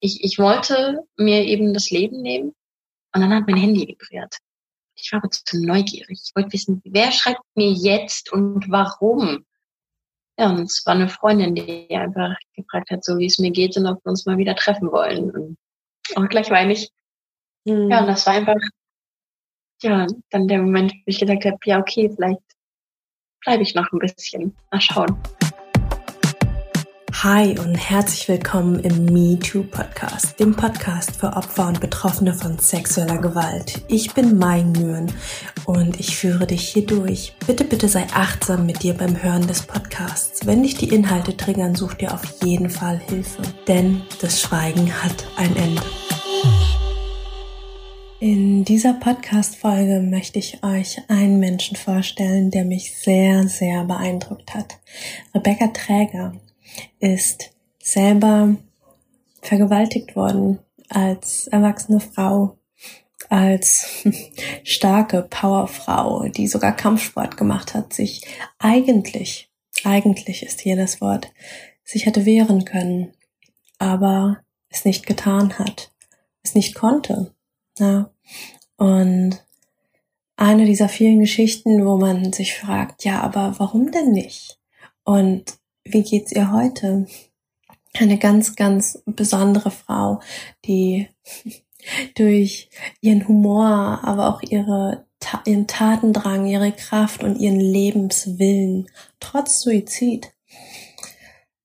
ich, ich wollte mir eben das Leben nehmen und dann hat mein Handy vibriert. Ich war aber zu neugierig. Ich wollte wissen, wer schreibt mir jetzt und warum? Ja, und es war eine Freundin, die einfach gefragt hat, so wie es mir geht und ob wir uns mal wieder treffen wollen. Und auch gleich weine ich. Mhm. Ja, und das war einfach, ja, dann der Moment, wo ich gedacht habe, ja, okay, vielleicht bleibe ich noch ein bisschen. Mal schauen. Hi und herzlich willkommen im MeToo Podcast, dem Podcast für Opfer und Betroffene von sexueller Gewalt. Ich bin Mai Nguyen und ich führe dich hier durch. Bitte, bitte sei achtsam mit dir beim Hören des Podcasts. Wenn dich die Inhalte triggern, such dir auf jeden Fall Hilfe, denn das Schweigen hat ein Ende. In dieser Podcast-Folge möchte ich euch einen Menschen vorstellen, der mich sehr, sehr beeindruckt hat. Rebecca Träger ist selber vergewaltigt worden als erwachsene Frau, als starke Powerfrau, die sogar Kampfsport gemacht hat, sich eigentlich, eigentlich ist hier das Wort, sich hätte wehren können, aber es nicht getan hat, es nicht konnte. Ja. Und eine dieser vielen Geschichten, wo man sich fragt, ja, aber warum denn nicht? Und wie geht's ihr heute? Eine ganz, ganz besondere Frau, die durch ihren Humor, aber auch ihre, ihren Tatendrang, ihre Kraft und ihren Lebenswillen trotz Suizid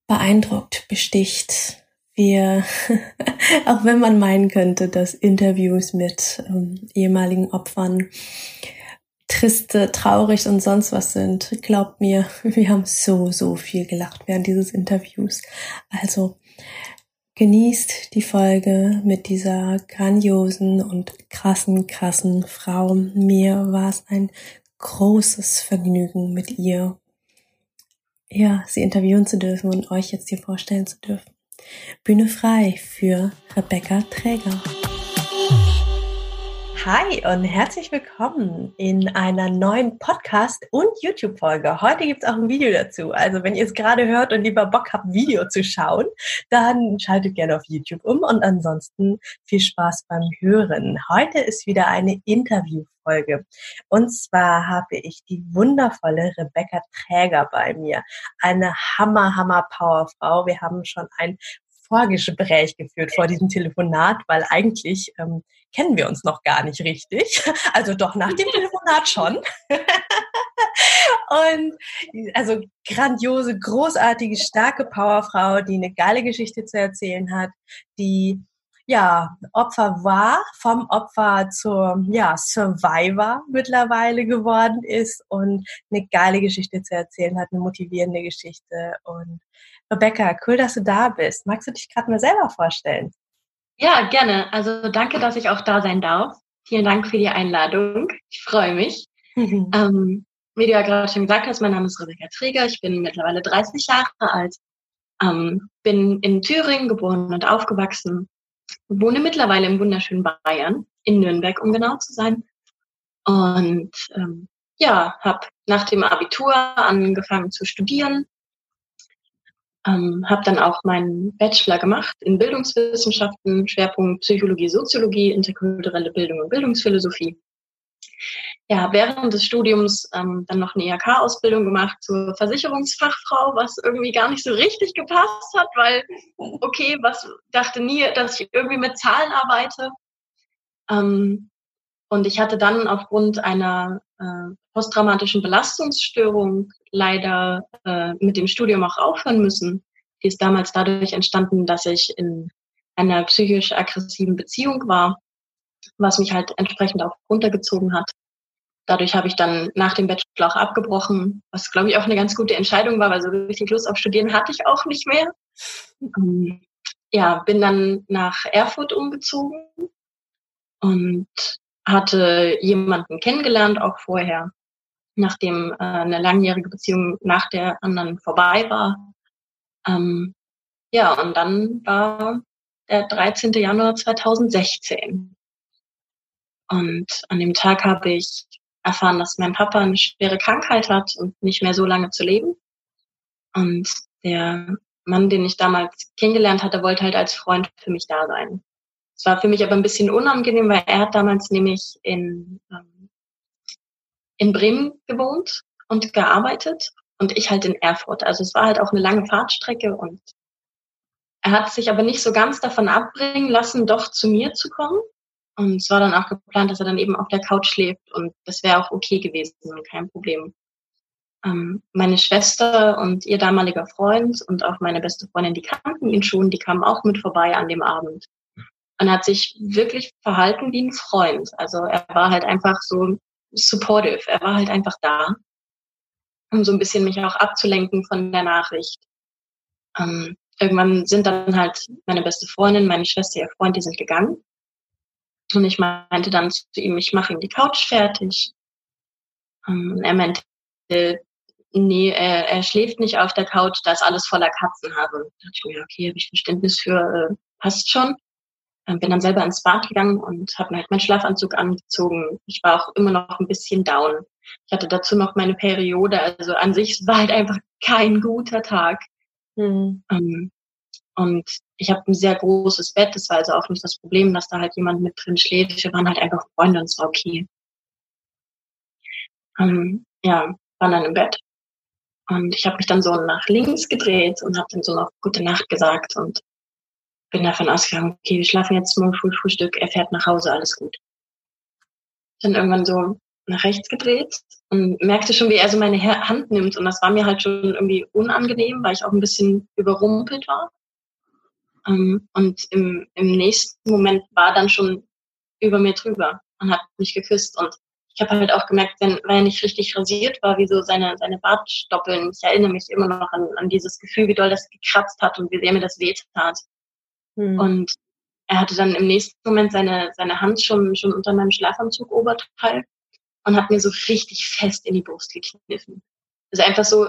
beeindruckt, besticht. Wir, auch wenn man meinen könnte, dass Interviews mit ähm, ehemaligen Opfern triste, traurig und sonst was sind. Glaubt mir, wir haben so, so viel gelacht während dieses Interviews. Also genießt die Folge mit dieser grandiosen und krassen, krassen Frau. Mir war es ein großes Vergnügen mit ihr, ja, sie interviewen zu dürfen und euch jetzt hier vorstellen zu dürfen. Bühne frei für Rebecca Träger. Hi und herzlich willkommen in einer neuen Podcast- und YouTube-Folge. Heute gibt es auch ein Video dazu. Also wenn ihr es gerade hört und lieber Bock habt, Video zu schauen, dann schaltet gerne auf YouTube um und ansonsten viel Spaß beim Hören. Heute ist wieder eine Interviewfolge. Und zwar habe ich die wundervolle Rebecca Träger bei mir. Eine hammer, hammer Powerfrau. Wir haben schon ein Vorgespräch geführt vor diesem Telefonat, weil eigentlich ähm, kennen wir uns noch gar nicht richtig. Also doch nach dem Telefonat schon. Und also grandiose, großartige, starke Powerfrau, die eine geile Geschichte zu erzählen hat, die ja, Opfer war, vom Opfer zur ja, Survivor mittlerweile geworden ist und eine geile Geschichte zu erzählen hat, eine motivierende Geschichte. Und Rebecca, cool, dass du da bist. Magst du dich gerade mal selber vorstellen? Ja, gerne. Also danke, dass ich auch da sein darf. Vielen Dank für die Einladung. Ich freue mich. Mhm. Ähm, wie du ja gerade schon gesagt hast, mein Name ist Rebecca Träger. Ich bin mittlerweile 30 Jahre alt. Ähm, bin in Thüringen geboren und aufgewachsen. Wohne mittlerweile im wunderschönen Bayern, in Nürnberg, um genau zu sein. Und ähm, ja, habe nach dem Abitur angefangen zu studieren ähm, habe dann auch meinen Bachelor gemacht in Bildungswissenschaften, Schwerpunkt Psychologie, Soziologie, interkulturelle Bildung und Bildungsphilosophie. Ja, während des Studiums ähm, dann noch eine IHK-Ausbildung gemacht zur Versicherungsfachfrau, was irgendwie gar nicht so richtig gepasst hat, weil, okay, was dachte nie, dass ich irgendwie mit Zahlen arbeite. Ähm, und ich hatte dann aufgrund einer äh, posttraumatischen Belastungsstörung leider äh, mit dem Studium auch aufhören müssen. Die ist damals dadurch entstanden, dass ich in einer psychisch aggressiven Beziehung war, was mich halt entsprechend auch runtergezogen hat. Dadurch habe ich dann nach dem Bachelor auch abgebrochen, was glaube ich auch eine ganz gute Entscheidung war, weil so richtig Lust auf Studieren hatte ich auch nicht mehr. Ähm, ja, bin dann nach Erfurt umgezogen und hatte jemanden kennengelernt, auch vorher, nachdem äh, eine langjährige Beziehung nach der anderen vorbei war. Ähm, ja, und dann war der 13. Januar 2016. Und an dem Tag habe ich erfahren, dass mein Papa eine schwere Krankheit hat und nicht mehr so lange zu leben. Und der Mann, den ich damals kennengelernt hatte, wollte halt als Freund für mich da sein. Es war für mich aber ein bisschen unangenehm, weil er hat damals nämlich in, ähm, in Bremen gewohnt und gearbeitet und ich halt in Erfurt. Also es war halt auch eine lange Fahrtstrecke und er hat sich aber nicht so ganz davon abbringen lassen, doch zu mir zu kommen. Und es war dann auch geplant, dass er dann eben auf der Couch schläft und das wäre auch okay gewesen, kein Problem. Ähm, meine Schwester und ihr damaliger Freund und auch meine beste Freundin, die kannten ihn schon, die kamen auch mit vorbei an dem Abend. Und hat sich wirklich verhalten wie ein Freund. Also er war halt einfach so supportive. Er war halt einfach da, um so ein bisschen mich auch abzulenken von der Nachricht. Ähm, irgendwann sind dann halt meine beste Freundin, meine Schwester, ihr Freund, die sind gegangen. Und ich meinte dann zu ihm, ich mache ihm die Couch fertig. Ähm, er meinte, nee, er, er schläft nicht auf der Couch, da ist alles voller Katzenhaare. Da dachte ich mir, okay, habe ich Verständnis für, äh, passt schon. Ähm, bin dann selber ins Bad gegangen und habe mir halt meinen Schlafanzug angezogen. Ich war auch immer noch ein bisschen down. Ich hatte dazu noch meine Periode, also an sich war halt einfach kein guter Tag. Mhm. Und ich habe ein sehr großes Bett, das war also auch nicht das Problem, dass da halt jemand mit drin schläft. Wir waren halt einfach Freunde und es war okay. Ähm, ja, waren dann im Bett. Und ich habe mich dann so nach links gedreht und habe dann so noch gute Nacht gesagt und bin davon ausgegangen, okay, wir schlafen jetzt morgen früh Frühstück, er fährt nach Hause, alles gut. Dann irgendwann so nach rechts gedreht und merkte schon, wie er so meine Hand nimmt. Und das war mir halt schon irgendwie unangenehm, weil ich auch ein bisschen überrumpelt war. Ähm, und im, im nächsten Moment war dann schon über mir drüber und hat mich geküsst. Und ich habe halt auch gemerkt, wenn, wenn er nicht richtig rasiert war, wie so seine, seine Bartstoppeln. Ich erinnere mich immer noch an, an dieses Gefühl, wie doll das gekratzt hat und wie sehr mir das wehtat. Hm. Und er hatte dann im nächsten Moment seine, seine Hand schon, schon unter meinem Schlafanzug Oberteil und hat mir so richtig fest in die Brust gekniffen. Also einfach so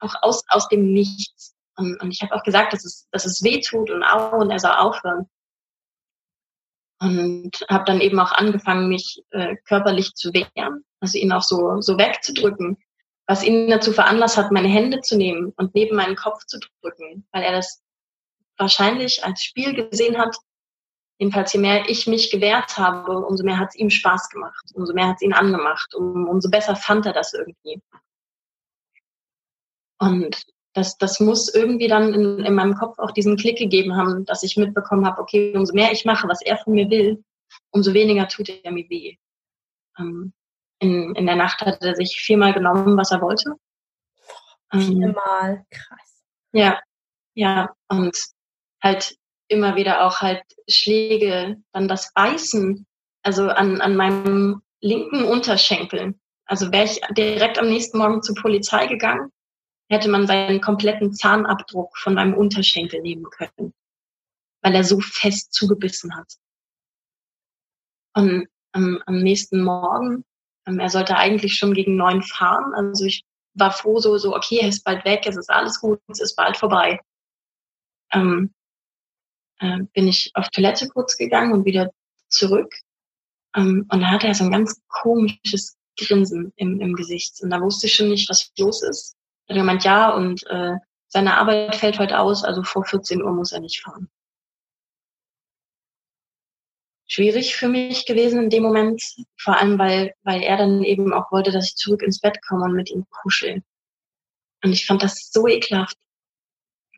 auch aus, aus dem Nichts. Und, und ich habe auch gesagt, dass es, dass es weh tut und au und er soll aufhören. Und habe dann eben auch angefangen, mich äh, körperlich zu wehren, also ihn auch so, so wegzudrücken, was ihn dazu veranlasst hat, meine Hände zu nehmen und neben meinen Kopf zu drücken, weil er das wahrscheinlich als Spiel gesehen hat, jedenfalls je mehr ich mich gewehrt habe, umso mehr hat es ihm Spaß gemacht, umso mehr hat es ihn angemacht, um, umso besser fand er das irgendwie. Und das, das muss irgendwie dann in, in meinem Kopf auch diesen Klick gegeben haben, dass ich mitbekommen habe, okay, umso mehr ich mache, was er von mir will, umso weniger tut er mir weh. Ähm, in, in der Nacht hat er sich viermal genommen, was er wollte. Ähm, viermal, krass. Ja, ja, und halt immer wieder auch halt Schläge, dann das Beißen, also an, an meinem linken Unterschenkel. Also wäre ich direkt am nächsten Morgen zur Polizei gegangen, hätte man seinen kompletten Zahnabdruck von meinem Unterschenkel nehmen können, weil er so fest zugebissen hat. Und am, am nächsten Morgen, ähm, er sollte eigentlich schon gegen neun fahren, also ich war froh, so, so, okay, er ist bald weg, es ist alles gut, es ist bald vorbei. Ähm, äh, bin ich auf Toilette kurz gegangen und wieder zurück. Ähm, und da hatte er so ein ganz komisches Grinsen im, im Gesicht. Und da wusste ich schon nicht, was los ist. Da hat er gemeint, ja, und äh, seine Arbeit fällt heute aus, also vor 14 Uhr muss er nicht fahren. Schwierig für mich gewesen in dem Moment, vor allem weil, weil er dann eben auch wollte, dass ich zurück ins Bett komme und mit ihm kuschel. Und ich fand das so ekelhaft.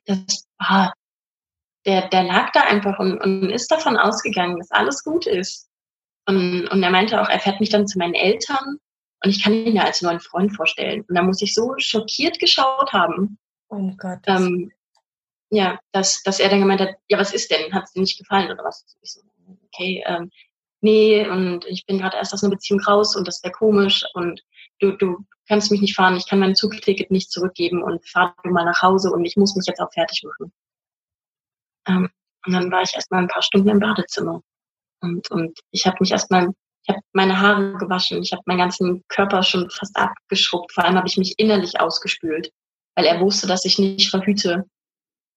Das war, der, der lag da einfach und, und ist davon ausgegangen, dass alles gut ist. Und, und er meinte auch, er fährt mich dann zu meinen Eltern und ich kann ihn ja als neuen Freund vorstellen. Und da muss ich so schockiert geschaut haben. Oh Gott. Ähm, ja, dass, dass er dann gemeint hat, ja, was ist denn? Hat es dir nicht gefallen oder was? Ich so, okay, ähm, nee, und ich bin gerade erst aus einer Beziehung raus und das wäre komisch und du, du kannst mich nicht fahren, ich kann mein Zugticket nicht zurückgeben und fahr du mal nach Hause und ich muss mich jetzt auch fertig machen. Ähm, und dann war ich erstmal ein paar Stunden im Badezimmer. Und, und ich habe mich erstmal, ich habe meine Haare gewaschen, ich habe meinen ganzen Körper schon fast abgeschrubbt. Vor allem habe ich mich innerlich ausgespült, weil er wusste, dass ich nicht verhüte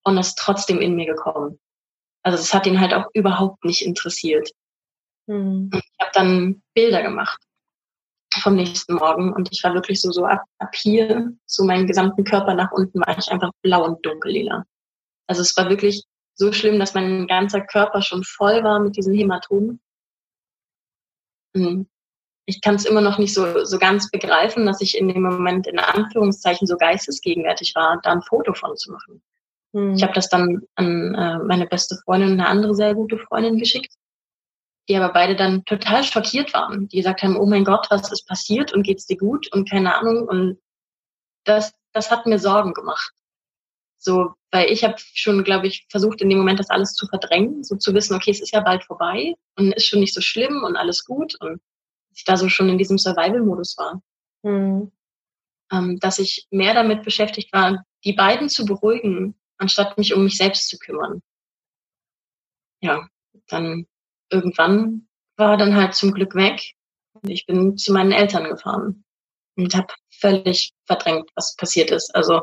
und ist trotzdem in mir gekommen. Also es hat ihn halt auch überhaupt nicht interessiert. Und ich habe dann Bilder gemacht vom nächsten Morgen und ich war wirklich so so ab, ab hier, so meinen gesamten Körper nach unten war ich einfach blau und dunkellila. Also es war wirklich so schlimm, dass mein ganzer Körper schon voll war mit diesen Hämatomen. Hm. Ich kann es immer noch nicht so, so ganz begreifen, dass ich in dem Moment in Anführungszeichen so geistesgegenwärtig war, da ein Foto von zu machen. Mhm. Ich habe das dann an äh, meine beste Freundin und eine andere sehr gute Freundin geschickt, die aber beide dann total schockiert waren. Die gesagt haben, oh mein Gott, was ist passiert und geht's dir gut und keine Ahnung. Und das, das hat mir Sorgen gemacht. So, weil ich habe schon, glaube ich, versucht in dem Moment das alles zu verdrängen, so zu wissen, okay, es ist ja bald vorbei und ist schon nicht so schlimm und alles gut und ich da so schon in diesem Survival-Modus war. Mhm. Ähm, dass ich mehr damit beschäftigt war, die beiden zu beruhigen, anstatt mich um mich selbst zu kümmern. Ja, dann irgendwann war dann halt zum Glück weg. Ich bin zu meinen Eltern gefahren und habe völlig verdrängt, was passiert ist. Also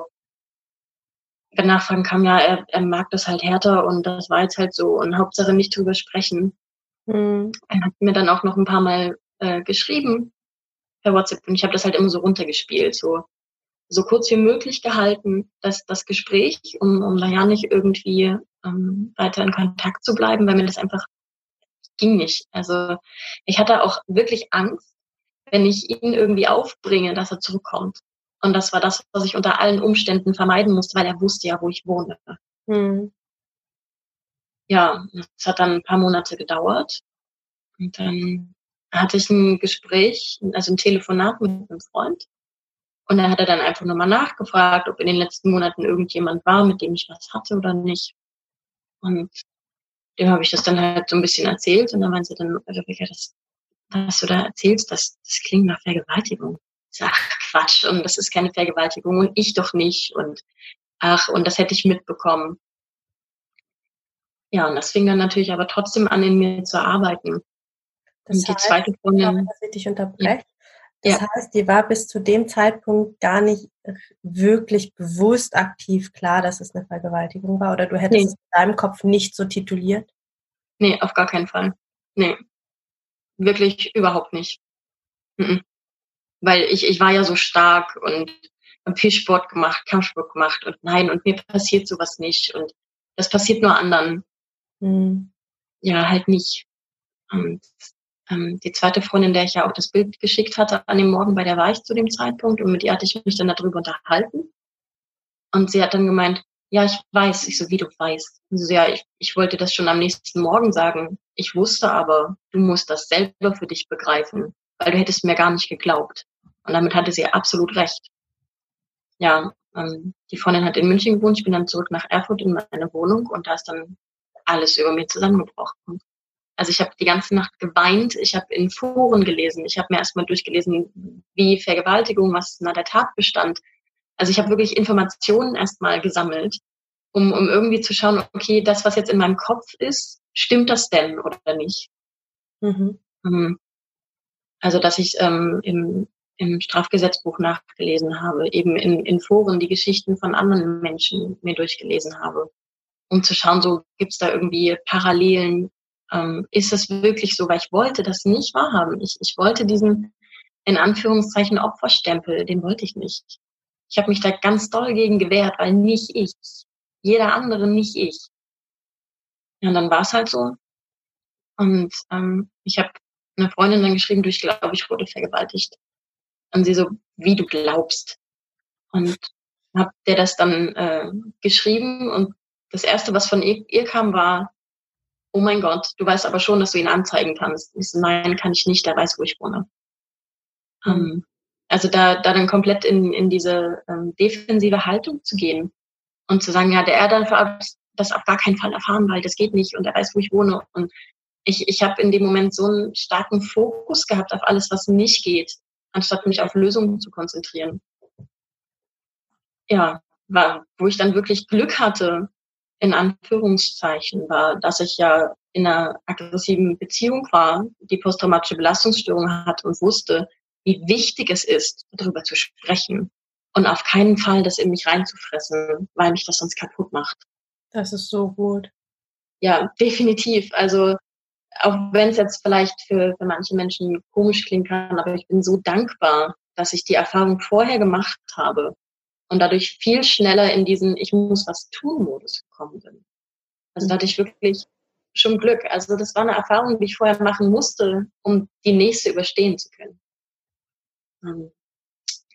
Nachfragen kam, ja, er, er mag das halt härter und das war jetzt halt so und Hauptsache nicht drüber sprechen. Mhm. Er hat mir dann auch noch ein paar Mal äh, geschrieben per WhatsApp und ich habe das halt immer so runtergespielt, so so kurz wie möglich gehalten, dass das Gespräch, um, um da ja nicht irgendwie ähm, weiter in Kontakt zu bleiben, weil mir das einfach ging nicht. Also ich hatte auch wirklich Angst, wenn ich ihn irgendwie aufbringe, dass er zurückkommt. Und das war das, was ich unter allen Umständen vermeiden musste, weil er wusste ja, wo ich wohne. Hm. Ja, das hat dann ein paar Monate gedauert. Und dann hatte ich ein Gespräch, also ein Telefonat mit einem Freund. Und da hat er dann einfach nur mal nachgefragt, ob in den letzten Monaten irgendjemand war, mit dem ich was hatte oder nicht. Und dem habe ich das dann halt so ein bisschen erzählt. Und dann meinte er dann, Rebecca, das, was du da erzählst, das, das klingt nach Vergewaltigung ach Quatsch und das ist keine Vergewaltigung und ich doch nicht und ach und das hätte ich mitbekommen. Ja, und das fing dann natürlich aber trotzdem an, in mir zu arbeiten. Das und die heißt, zweite Freundin. Dass ich dich unterbreche. Das ja. heißt, dir war bis zu dem Zeitpunkt gar nicht wirklich bewusst aktiv klar, dass es eine Vergewaltigung war oder du hättest nee. es in deinem Kopf nicht so tituliert? Nee, auf gar keinen Fall. Nee. Wirklich überhaupt nicht. Mhm weil ich, ich war ja so stark und habe viel Sport gemacht, Kampfsport gemacht und nein, und mir passiert sowas nicht und das passiert nur anderen. Mhm. Ja, halt nicht. Und ähm, die zweite Freundin, der ich ja auch das Bild geschickt hatte an dem Morgen, bei der war ich zu dem Zeitpunkt und mit ihr hatte ich mich dann darüber unterhalten. Und sie hat dann gemeint, ja, ich weiß. Ich so, wie du weißt. Und so, ja, ich, ich wollte das schon am nächsten Morgen sagen. Ich wusste aber, du musst das selber für dich begreifen, weil du hättest mir gar nicht geglaubt. Und damit hatte sie absolut recht. Ja, ähm, die Freundin hat in München gewohnt. Ich bin dann zurück nach Erfurt in meine Wohnung und da ist dann alles über mir zusammengebrochen. Also ich habe die ganze Nacht geweint, ich habe in Foren gelesen, ich habe mir erstmal durchgelesen, wie Vergewaltigung, was na der Tatbestand. Also ich habe wirklich Informationen erstmal gesammelt, um, um irgendwie zu schauen, okay, das, was jetzt in meinem Kopf ist, stimmt das denn oder nicht? Mhm. Ähm, also dass ich ähm, im im Strafgesetzbuch nachgelesen habe, eben in, in Foren die Geschichten von anderen Menschen mir durchgelesen habe, um zu schauen, so gibt's da irgendwie Parallelen. Ähm, ist es wirklich so? Weil ich wollte das nicht wahrhaben. Ich, ich wollte diesen in Anführungszeichen Opferstempel, den wollte ich nicht. Ich habe mich da ganz doll gegen gewehrt, weil nicht ich, jeder andere nicht ich. Ja, und dann war es halt so. Und ähm, ich habe eine Freundin dann geschrieben, du, ich glaube, ich wurde vergewaltigt. Und sie so, wie du glaubst. Und hab der das dann äh, geschrieben und das erste, was von ihr, ihr, kam, war, oh mein Gott, du weißt aber schon, dass du ihn anzeigen kannst. Ich so, nein, kann ich nicht, der weiß, wo ich wohne. Mhm. Ähm, also da, da dann komplett in, in diese ähm, defensive Haltung zu gehen und zu sagen, ja, der er darf das auf gar keinen Fall erfahren, weil das geht nicht und er weiß, wo ich wohne. Und ich, ich habe in dem Moment so einen starken Fokus gehabt auf alles, was nicht geht anstatt mich auf Lösungen zu konzentrieren. Ja, war, wo ich dann wirklich Glück hatte, in Anführungszeichen, war, dass ich ja in einer aggressiven Beziehung war, die posttraumatische Belastungsstörung hat und wusste, wie wichtig es ist, darüber zu sprechen und auf keinen Fall das in mich reinzufressen, weil mich das sonst kaputt macht. Das ist so gut. Ja, definitiv. Also auch wenn es jetzt vielleicht für, für manche Menschen komisch klingen kann, aber ich bin so dankbar, dass ich die Erfahrung vorher gemacht habe und dadurch viel schneller in diesen Ich muss was tun Modus gekommen bin. Also da hatte ich wirklich schon Glück. Also das war eine Erfahrung, die ich vorher machen musste, um die nächste überstehen zu können. Ähm,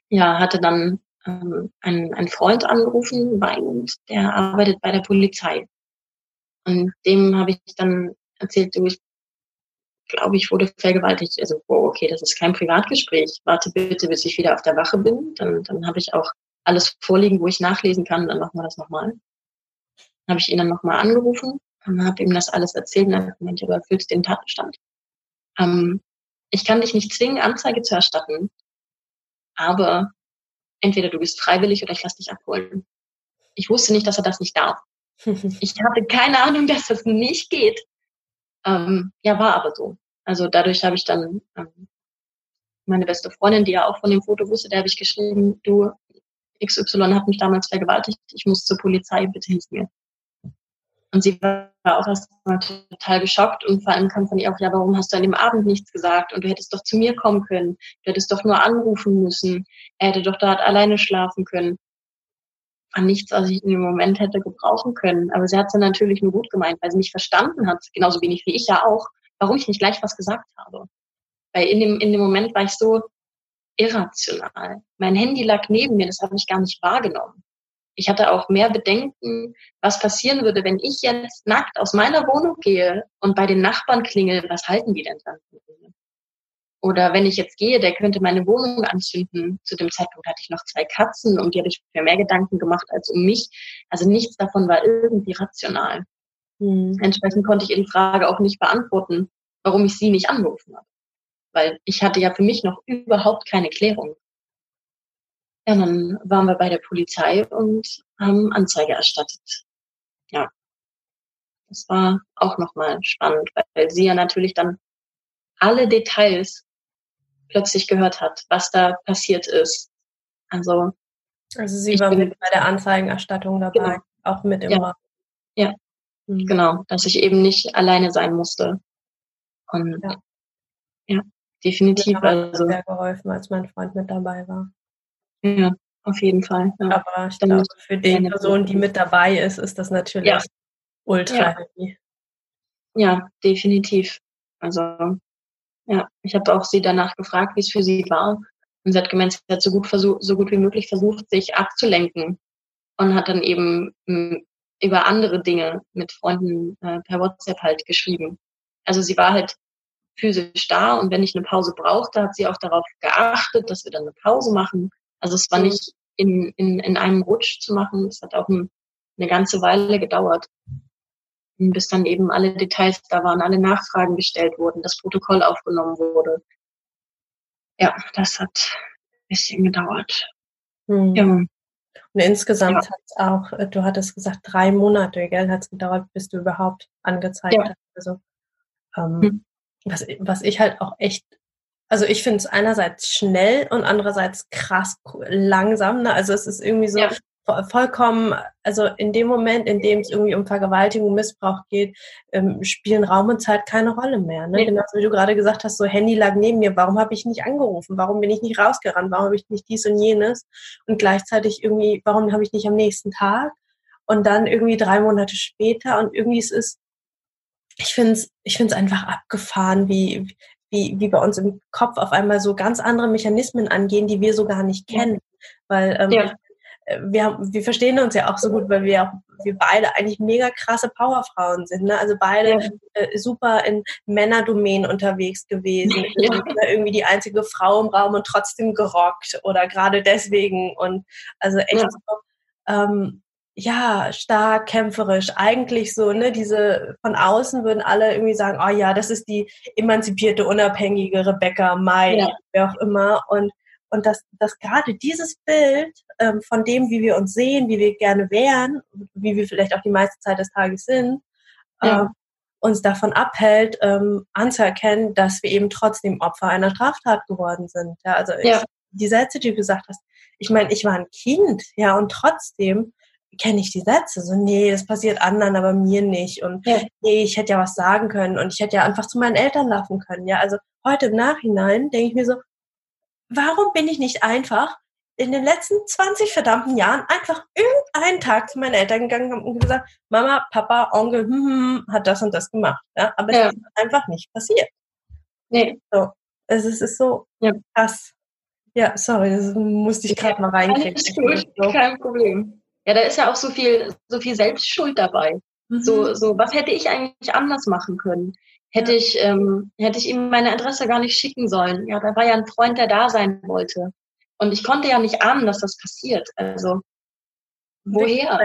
ja, hatte dann ähm, einen, einen Freund angerufen, weinend, der arbeitet bei der Polizei. Und dem habe ich dann erzählt, du, ich glaube, ich wurde vergewaltigt. Also, oh, okay, das ist kein Privatgespräch. Warte bitte, bis ich wieder auf der Wache bin. Dann, dann habe ich auch alles vorliegen, wo ich nachlesen kann. Dann machen wir das nochmal. Dann habe ich ihn dann nochmal angerufen und habe ihm das alles erzählt und er meinte, du erfüllst den Tatbestand. Ähm, ich kann dich nicht zwingen, Anzeige zu erstatten, aber entweder du bist freiwillig oder ich lass dich abholen. Ich wusste nicht, dass er das nicht darf. ich hatte keine Ahnung, dass das nicht geht. Ähm, ja, war aber so. Also dadurch habe ich dann ähm, meine beste Freundin, die ja auch von dem Foto wusste, der habe ich geschrieben, du, XY hat mich damals vergewaltigt, ich muss zur Polizei, bitte hilf mir. Und sie war auch erstmal total geschockt und vor allem kam von ihr auch, ja, warum hast du an dem Abend nichts gesagt? Und du hättest doch zu mir kommen können. Du hättest doch nur anrufen müssen. Er hätte doch dort alleine schlafen können. An nichts, was ich in dem Moment hätte gebrauchen können. Aber sie hat es natürlich nur gut gemeint, weil sie nicht verstanden hat, genauso wenig wie ich ja auch, warum ich nicht gleich was gesagt habe. Weil in dem, in dem Moment war ich so irrational. Mein Handy lag neben mir, das habe ich gar nicht wahrgenommen. Ich hatte auch mehr Bedenken, was passieren würde, wenn ich jetzt nackt aus meiner Wohnung gehe und bei den Nachbarn klingel, was halten die denn dann? Oder wenn ich jetzt gehe, der könnte meine Wohnung anzünden. Zu dem Zeitpunkt hatte ich noch zwei Katzen, um die habe ich mir mehr Gedanken gemacht als um mich. Also nichts davon war irgendwie rational. Mhm. Entsprechend konnte ich ihr die Frage auch nicht beantworten, warum ich sie nicht angerufen habe. Weil ich hatte ja für mich noch überhaupt keine Klärung. Ja, dann waren wir bei der Polizei und haben Anzeige erstattet. Ja. Das war auch nochmal spannend, weil sie ja natürlich dann alle Details plötzlich gehört hat, was da passiert ist. Also, also sie war mit bei der Anzeigenerstattung dabei, genau. auch mit im ja. Ja, mhm. genau, dass ich eben nicht alleine sein musste. Und ja, ja definitiv. Mir hat also sehr geholfen, als mein Freund mit dabei war. Ja, auf jeden Fall. Ja. Aber ich glaube, für die Person, die mit dabei ist, ist das natürlich ja. ultra ja. Ja, definitiv. Also, ja, ich habe auch sie danach gefragt, wie es für sie war. Und sie hat gemeint, sie hat so gut, versucht, so gut wie möglich versucht, sich abzulenken. Und hat dann eben m, hm, über andere Dinge mit Freunden äh, per WhatsApp halt geschrieben. Also sie war halt physisch da und wenn ich eine Pause brauchte, hat sie auch darauf geachtet, dass wir dann eine Pause machen. Also es war mhm. nicht in, in, in einem Rutsch zu machen. Es hat auch ein, eine ganze Weile gedauert, bis dann eben alle Details da waren, alle Nachfragen gestellt wurden, das Protokoll aufgenommen wurde. Ja, das hat ein bisschen gedauert. Mhm. Ja. Und insgesamt ja. hat es auch, du hattest gesagt, drei Monate, gell, hat es gedauert, bis du überhaupt angezeigt ja. hast. Also, ähm, mhm. was, was ich halt auch echt also ich finde es einerseits schnell und andererseits krass langsam. Ne? Also es ist irgendwie so ja. Vollkommen, also in dem Moment, in dem es irgendwie um Vergewaltigung, Missbrauch geht, ähm, spielen Raum und Zeit keine Rolle mehr. Ne? Ja. Genauso wie du gerade gesagt hast, so Handy lag neben mir, warum habe ich nicht angerufen? Warum bin ich nicht rausgerannt? Warum habe ich nicht dies und jenes? Und gleichzeitig irgendwie, warum habe ich nicht am nächsten Tag? Und dann irgendwie drei Monate später und irgendwie es ist ich finde es ich find's einfach abgefahren, wie, wie, wie bei uns im Kopf auf einmal so ganz andere Mechanismen angehen, die wir so gar nicht kennen. Weil ähm, ja. Wir, haben, wir verstehen uns ja auch so gut, weil wir auch wir beide eigentlich mega krasse Powerfrauen sind. Ne? Also beide ja. äh, super in Männerdomänen unterwegs gewesen. Ja. Irgendwie die einzige Frau im Raum und trotzdem gerockt oder gerade deswegen. Und also echt ja. so, ähm, ja, stark, kämpferisch, eigentlich so, ne, diese, von außen würden alle irgendwie sagen, oh ja, das ist die emanzipierte, unabhängige Rebecca Mai, ja. wer auch immer. Und, und dass, dass gerade dieses Bild ähm, von dem, wie wir uns sehen, wie wir gerne wären, wie wir vielleicht auch die meiste Zeit des Tages sind, ja. ähm, uns davon abhält, ähm, anzuerkennen, dass wir eben trotzdem Opfer einer Straftat geworden sind. Ja, also ja. Ich, die Sätze, die du gesagt hast, ich meine, ich war ein Kind, ja, und trotzdem kenne ich die Sätze. So, nee, das passiert anderen, aber mir nicht. Und ja. nee, ich hätte ja was sagen können und ich hätte ja einfach zu meinen Eltern laufen können. Ja, also heute im Nachhinein denke ich mir so, warum bin ich nicht einfach in den letzten 20 verdammten Jahren einfach irgendeinen Tag zu meinen Eltern gegangen und gesagt, Mama, Papa, Onkel, hm, hm, hm hat das und das gemacht. Ja? Aber ja. es ist einfach nicht passiert. Nee. So. Es ist, es ist so ja. krass. Ja, sorry, das musste ich gerade mal reinkriegen. Kein Problem. Ja, da ist ja auch so viel, so viel Selbstschuld dabei. Mhm. So, so, was hätte ich eigentlich anders machen können? Hätte ich, ähm, hätte ich ihm meine Adresse gar nicht schicken sollen. Ja, da war ja ein Freund, der da sein wollte. Und ich konnte ja nicht ahnen, dass das passiert. Also, woher?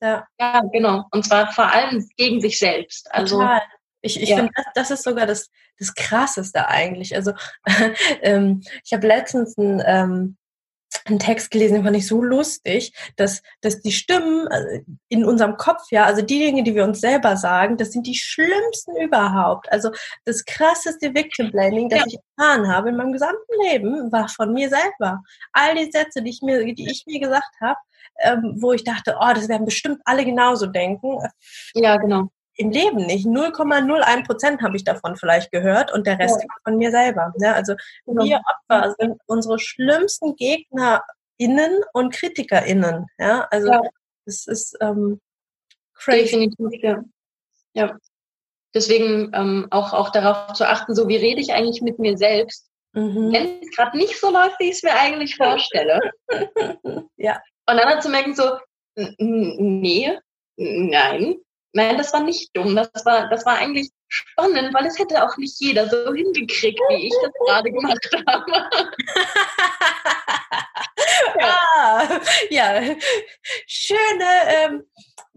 Ja. ja, genau. Und zwar vor allem gegen sich selbst. Also, Total. Ich, ich ja. finde, das, das ist sogar das, das Krasseste eigentlich. Also, ähm, ich habe letztens ein, ähm, einen Text gelesen, den fand ich so lustig, dass, dass die Stimmen äh, in unserem Kopf, ja, also die Dinge, die wir uns selber sagen, das sind die schlimmsten überhaupt. Also das krasseste Victim Blaming, das ja. ich erfahren habe in meinem gesamten Leben, war von mir selber. All die Sätze, die ich mir, die ich mir gesagt habe, ähm, wo ich dachte, oh, das werden bestimmt alle genauso denken. Ja, genau im Leben nicht. 0,01 Prozent habe ich davon vielleicht gehört und der Rest ja. von mir selber. Ja, also genau. wir Opfer sind unsere schlimmsten GegnerInnen und KritikerInnen. Ja, also ja. das ist ähm, crazy. Definitiv, ja. ja. Deswegen ähm, auch, auch darauf zu achten, so wie rede ich eigentlich mit mir selbst, mhm. wenn es gerade nicht so läuft, wie ich es mir eigentlich vorstelle. ja. Und dann zu merken, so, nee, nein, Nein, das war nicht dumm. Das war, das war eigentlich spannend, weil es hätte auch nicht jeder so hingekriegt, wie ich das gerade gemacht habe. ja. Ah, ja, schöne, ähm,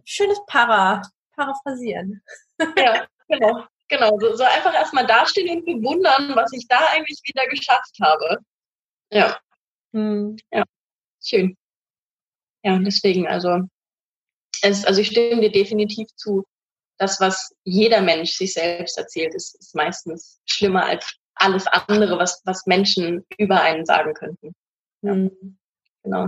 schönes Para, Paraphrasieren. ja, genau. Genau, so, so einfach erstmal dastehen und bewundern, was ich da eigentlich wieder geschafft habe. Ja. Hm. Ja, schön. Ja, deswegen, also es, also ich stimme dir definitiv zu. Das, was jeder Mensch sich selbst erzählt, ist, ist meistens schlimmer als alles andere, was, was Menschen über einen sagen könnten. Ja. Mhm. Genau.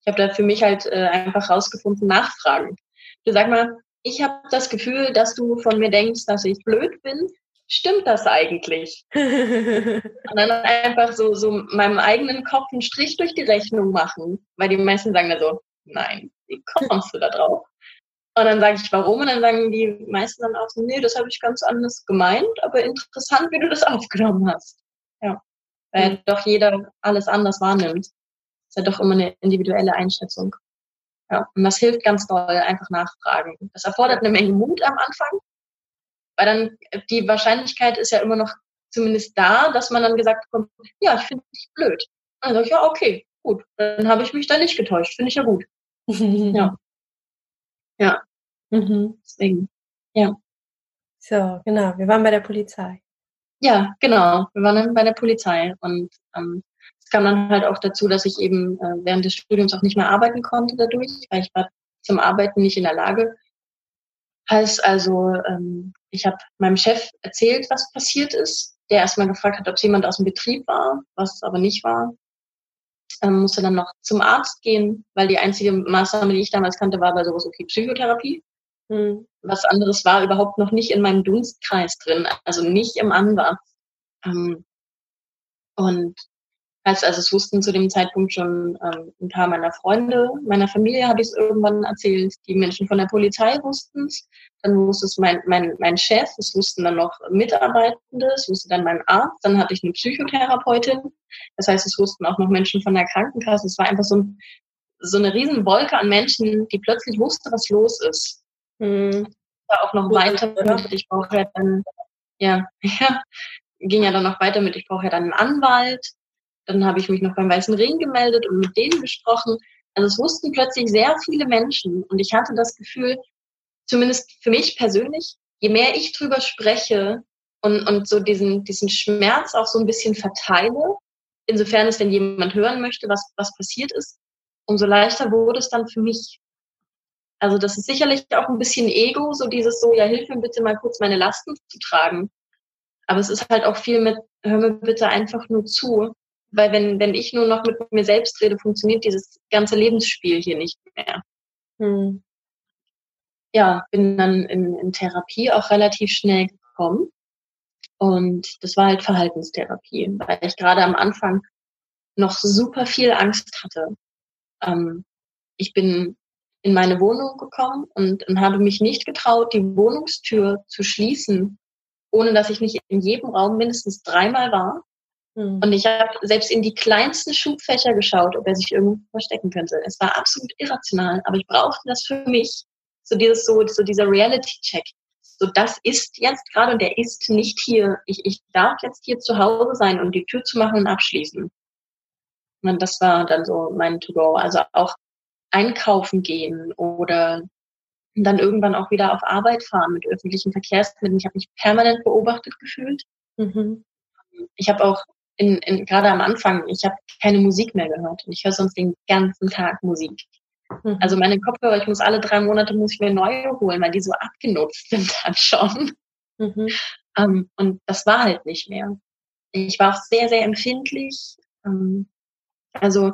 Ich habe da für mich halt äh, einfach rausgefunden, nachfragen. Du sag mal, ich habe das Gefühl, dass du von mir denkst, dass ich blöd bin. Stimmt das eigentlich? und dann einfach so, so meinem eigenen Kopf einen Strich durch die Rechnung machen, weil die meisten sagen da so, nein, wie kommst du da drauf? Und dann sage ich, warum? Und dann sagen die meisten dann auch so, nee, das habe ich ganz anders gemeint, aber interessant, wie du das aufgenommen hast. Ja. Weil mhm. doch jeder alles anders wahrnimmt. Ist ja doch immer eine individuelle Einschätzung. Ja. Und das hilft ganz doll, einfach nachfragen. Das erfordert eine Menge Mut am Anfang, weil dann die Wahrscheinlichkeit ist ja immer noch zumindest da, dass man dann gesagt bekommt, ja, ich finde dich blöd. Und dann sage ich, ja, okay, gut, dann habe ich mich da nicht getäuscht, finde ich ja gut. Ja. Ja. Mhm. Deswegen, ja. So, genau. Wir waren bei der Polizei. Ja, genau. Wir waren dann bei der Polizei und ähm, es kam dann halt auch dazu, dass ich eben äh, während des Studiums auch nicht mehr arbeiten konnte dadurch, weil ich war zum Arbeiten nicht in der Lage. Heißt also, ähm, ich habe meinem Chef erzählt, was passiert ist, der erstmal gefragt hat, ob es jemand aus dem Betrieb war, was es aber nicht war ähm, musste dann noch zum Arzt gehen, weil die einzige Maßnahme, die ich damals kannte, war bei sowas okay Psychotherapie. Mhm. Was anderes war überhaupt noch nicht in meinem Dunstkreis drin, also nicht im Ansatz. Ähm, und als, also es wussten zu dem Zeitpunkt schon ähm, ein paar meiner Freunde, meiner Familie habe ich es irgendwann erzählt, die Menschen von der Polizei wussten es, dann wusste es mein, mein, mein Chef, es wussten dann noch Mitarbeitende, es wusste dann mein Arzt, dann hatte ich eine Psychotherapeutin, das heißt, es wussten auch noch Menschen von der Krankenkasse, es war einfach so, ein, so eine riesen Wolke an Menschen, die plötzlich wusste, was los ist. Hm. War auch noch weiter ich brauche ja dann, ja, ja, ging ja dann noch weiter mit, ich brauche ja dann einen Anwalt, dann habe ich mich noch beim Weißen Ring gemeldet und mit denen gesprochen. Also es wussten plötzlich sehr viele Menschen und ich hatte das Gefühl, zumindest für mich persönlich, je mehr ich drüber spreche und, und so diesen, diesen Schmerz auch so ein bisschen verteile, insofern es denn jemand hören möchte, was, was passiert ist, umso leichter wurde es dann für mich. Also das ist sicherlich auch ein bisschen Ego, so dieses so, ja, hilf mir bitte mal kurz meine Lasten zu tragen. Aber es ist halt auch viel mit, hör mir bitte einfach nur zu weil wenn, wenn ich nur noch mit mir selbst rede, funktioniert dieses ganze Lebensspiel hier nicht mehr. Hm. Ja, bin dann in, in Therapie auch relativ schnell gekommen. Und das war halt Verhaltenstherapie, weil ich gerade am Anfang noch super viel Angst hatte. Ähm, ich bin in meine Wohnung gekommen und, und habe mich nicht getraut, die Wohnungstür zu schließen, ohne dass ich nicht in jedem Raum mindestens dreimal war. Mhm. Und ich habe selbst in die kleinsten Schubfächer geschaut, ob er sich irgendwo verstecken könnte. Es war absolut irrational, aber ich brauchte das für mich. So dieses, so, so dieser Reality-Check. So, das ist jetzt gerade und der ist nicht hier. Ich, ich darf jetzt hier zu Hause sein und die Tür zu machen und abschließen. Und das war dann so mein To-Go. Also auch einkaufen gehen oder dann irgendwann auch wieder auf Arbeit fahren mit öffentlichen Verkehrsmitteln. Ich habe mich permanent beobachtet gefühlt. Mhm. Ich habe auch in, in, gerade am Anfang, ich habe keine Musik mehr gehört und ich höre sonst den ganzen Tag Musik. Mhm. Also meine Kopfhörer, ich muss alle drei Monate muss ich mir neue holen, weil die so abgenutzt sind dann schon. Mhm. Um, und das war halt nicht mehr. Ich war auch sehr, sehr empfindlich. Um, also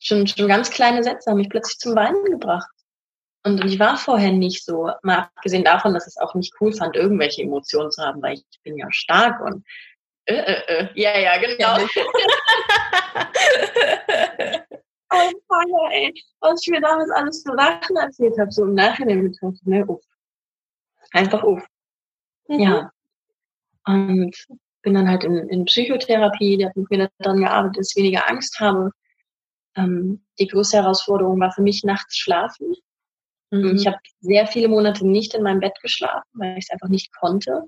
schon, schon ganz kleine Sätze haben mich plötzlich zum Weinen gebracht. Und, und ich war vorher nicht so, mal abgesehen davon, dass ich es auch nicht cool fand, irgendwelche Emotionen zu haben, weil ich bin ja stark und äh, äh, äh. ja, ja, genau. oh, Feier, ey. Was ich mir damals alles für Sachen erzählt habe, so im Nachhinein betrachtet, ne, uff. Einfach uff. Mhm. Ja. Und bin dann halt in, in Psychotherapie, die hat mit mir dann gearbeitet, dass ich weniger Angst habe. Ähm, die größte Herausforderung war für mich nachts schlafen. Mhm. Ich habe sehr viele Monate nicht in meinem Bett geschlafen, weil ich es einfach nicht konnte.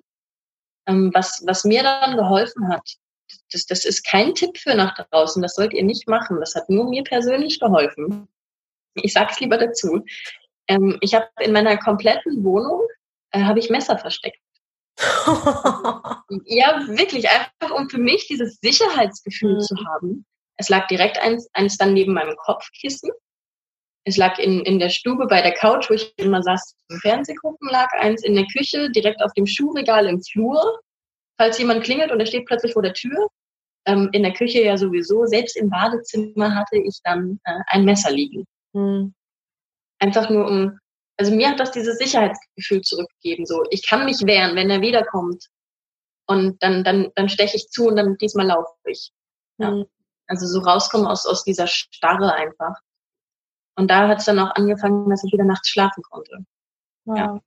Ähm, was, was mir dann geholfen hat, das, das ist kein Tipp für nach draußen, das sollt ihr nicht machen. Das hat nur mir persönlich geholfen. Ich sage es lieber dazu. Ähm, ich habe in meiner kompletten Wohnung äh, habe ich Messer versteckt. ja, wirklich, einfach um für mich dieses Sicherheitsgefühl mhm. zu haben. Es lag direkt eins, eins dann neben meinem Kopfkissen. Es lag in, in der Stube bei der Couch, wo ich immer saß zum Fernseh gucken, lag eins in der Küche, direkt auf dem Schuhregal im Flur. Falls jemand klingelt und er steht plötzlich vor der Tür. Ähm, in der Küche ja sowieso. Selbst im Badezimmer hatte ich dann äh, ein Messer liegen. Mhm. Einfach nur um, also mir hat das dieses Sicherheitsgefühl zurückgegeben. So, ich kann mich wehren, wenn er wiederkommt. Und dann, dann, dann steche ich zu und dann diesmal laufe ich. Ja. Mhm. Also so rauskommen aus, aus dieser Starre einfach. Und da hat es dann auch angefangen, dass ich wieder nachts schlafen konnte. Wow. Ja.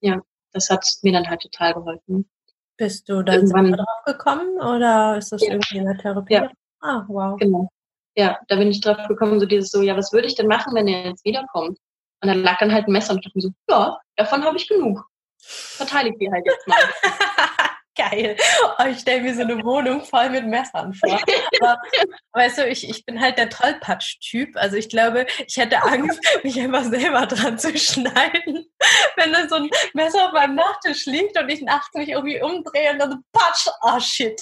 ja, das hat mir dann halt total geholfen. Bist du da selber drauf gekommen oder ist das ja. irgendwie in der Therapie? Ja. Ah, wow. Genau. Ja, da bin ich drauf gekommen, so dieses so, ja, was würde ich denn machen, wenn er jetzt wiederkommt? Und dann lag dann halt ein Messer und ich dachte mir so, ja, davon habe ich genug. Verteidige die halt jetzt mal. Geil. Oh, ich stelle mir so eine Wohnung voll mit Messern vor. Aber, weißt du, ich, ich bin halt der Tollpatsch-Typ. Also ich glaube, ich hätte Angst, mich einfach selber dran zu schneiden. Wenn da so ein Messer auf meinem Nachttisch liegt und ich nachts mich irgendwie umdrehe und dann so patsch, oh shit.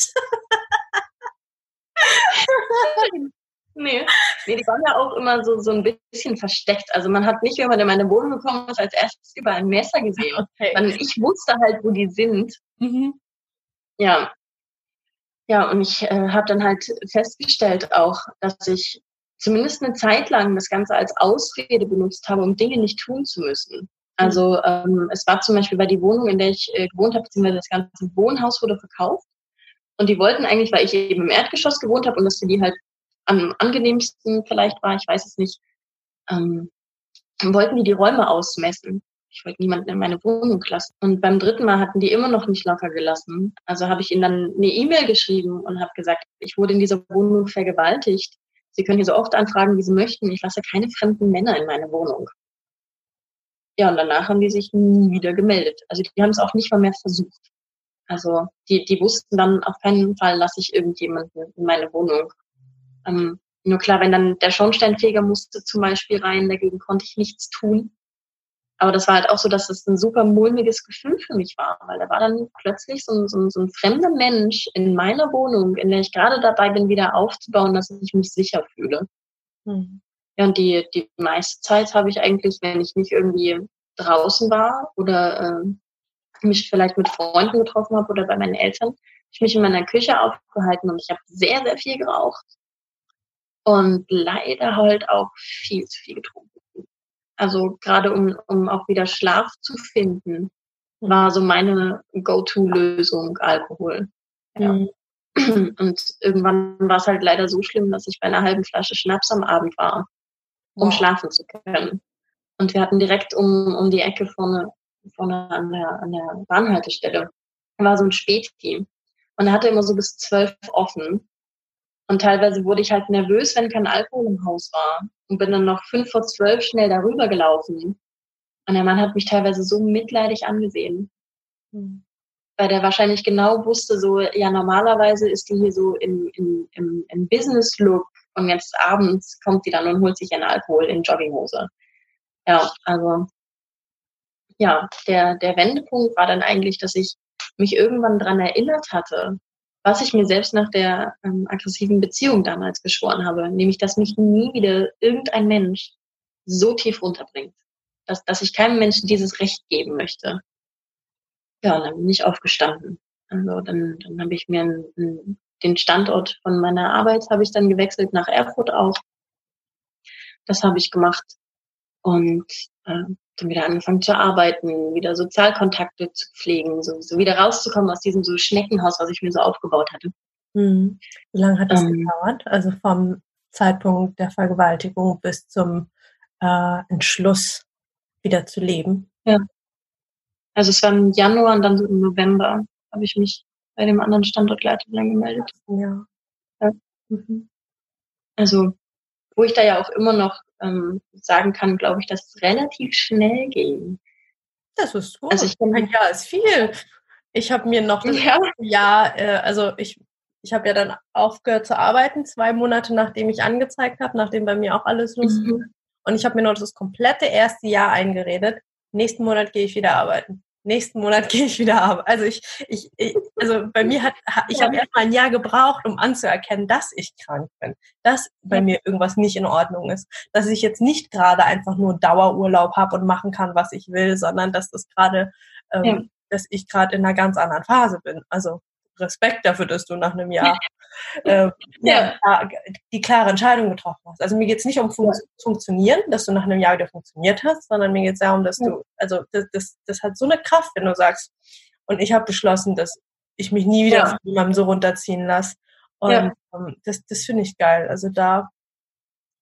Nee. nee, die waren ja auch immer so, so ein bisschen versteckt. Also man hat nicht, wenn man in meine Wohnung gekommen ist, als erstes über ein Messer gesehen. Okay. Ich wusste halt, wo die sind. Mhm. Ja. Ja, und ich äh, habe dann halt festgestellt auch, dass ich zumindest eine Zeit lang das Ganze als Ausrede benutzt habe, um Dinge nicht tun zu müssen. Also ähm, es war zum Beispiel bei die Wohnung, in der ich äh, gewohnt habe, beziehungsweise das ganze Wohnhaus wurde verkauft. Und die wollten eigentlich, weil ich eben im Erdgeschoss gewohnt habe und das für die halt am angenehmsten vielleicht war, ich weiß es nicht, ähm, wollten die die Räume ausmessen ich wollte niemanden in meine Wohnung lassen. Und beim dritten Mal hatten die immer noch nicht locker gelassen. Also habe ich ihnen dann eine E-Mail geschrieben und habe gesagt, ich wurde in dieser Wohnung vergewaltigt. Sie können hier so oft anfragen, wie Sie möchten. Ich lasse keine fremden Männer in meine Wohnung. Ja, und danach haben die sich nie wieder gemeldet. Also die haben es auch nicht mal mehr versucht. Also die, die wussten dann auf keinen Fall, lasse ich irgendjemanden in meine Wohnung. Ähm, nur klar, wenn dann der Schornsteinfeger musste zum Beispiel rein, dagegen konnte ich nichts tun. Aber das war halt auch so, dass es ein super mulmiges Gefühl für mich war, weil da war dann plötzlich so ein, so, ein, so ein fremder Mensch in meiner Wohnung, in der ich gerade dabei bin, wieder aufzubauen, dass ich mich sicher fühle. Mhm. Ja, und die, die meiste Zeit habe ich eigentlich, wenn ich nicht irgendwie draußen war oder äh, mich vielleicht mit Freunden getroffen habe oder bei meinen Eltern, ich mich in meiner Küche aufgehalten und ich habe sehr, sehr viel geraucht und leider halt auch viel zu viel getrunken. Also gerade um, um auch wieder Schlaf zu finden, war so meine Go-To-Lösung Alkohol. Ja. Mhm. Und irgendwann war es halt leider so schlimm, dass ich bei einer halben Flasche Schnaps am Abend war, um wow. schlafen zu können. Und wir hatten direkt um, um die Ecke vorne, vorne an der, an der Bahnhaltestelle, war so ein Spätteam. Und er hatte immer so bis zwölf offen. Und teilweise wurde ich halt nervös, wenn kein Alkohol im Haus war. Und bin dann noch fünf vor zwölf schnell darüber gelaufen. Und der Mann hat mich teilweise so mitleidig angesehen. Mhm. Weil der wahrscheinlich genau wusste, so, ja, normalerweise ist die hier so im, im, im, im Business-Look und jetzt abends kommt sie dann und holt sich ihren Alkohol in Jogginghose. Ja, also, ja, der, der Wendepunkt war dann eigentlich, dass ich mich irgendwann dran erinnert hatte, was ich mir selbst nach der ähm, aggressiven Beziehung damals geschworen habe, nämlich, dass mich nie wieder irgendein Mensch so tief runterbringt, dass, dass ich keinem Menschen dieses Recht geben möchte. Ja, und dann bin ich aufgestanden. Also dann, dann habe ich mir einen, einen, den Standort von meiner Arbeit habe ich dann gewechselt nach Erfurt auch. Das habe ich gemacht und äh, dann wieder angefangen zu arbeiten, wieder Sozialkontakte zu pflegen, so, so wieder rauszukommen aus diesem so Schneckenhaus, was ich mir so aufgebaut hatte. Hm. Wie lange hat das ähm, gedauert? Also vom Zeitpunkt der Vergewaltigung bis zum äh, Entschluss, wieder zu leben? Ja. Also es war im Januar und dann so im November habe ich mich bei dem anderen Standortleiter dann gemeldet. Ja. ja. Mhm. Also wo ich da ja auch immer noch ähm, sagen kann, glaube ich, dass es relativ schnell ging. Das ist gut. Also ich ein Jahr ist viel. Ich habe mir noch das ja. Jahr, äh, also ich, ich habe ja dann aufgehört zu arbeiten, zwei Monate nachdem ich angezeigt habe, nachdem bei mir auch alles los mhm. Und ich habe mir noch das komplette erste Jahr eingeredet. Nächsten Monat gehe ich wieder arbeiten nächsten Monat gehe ich wieder ab. Also ich, ich, ich also bei mir hat, ich habe erst mal ein Jahr gebraucht, um anzuerkennen, dass ich krank bin, dass bei mir irgendwas nicht in Ordnung ist, dass ich jetzt nicht gerade einfach nur Dauerurlaub habe und machen kann, was ich will, sondern dass das gerade, ähm, ja. dass ich gerade in einer ganz anderen Phase bin. Also Respekt dafür, dass du nach einem Jahr äh, ja. die klare Entscheidung getroffen hast. Also mir geht es nicht um Fun Funktionieren, dass du nach einem Jahr wieder funktioniert hast, sondern mir geht es darum, dass du, also das, das, das hat so eine Kraft, wenn du sagst, und ich habe beschlossen, dass ich mich nie wieder ja. von jemandem so runterziehen lasse. Und ja. ähm, das, das finde ich geil. Also da,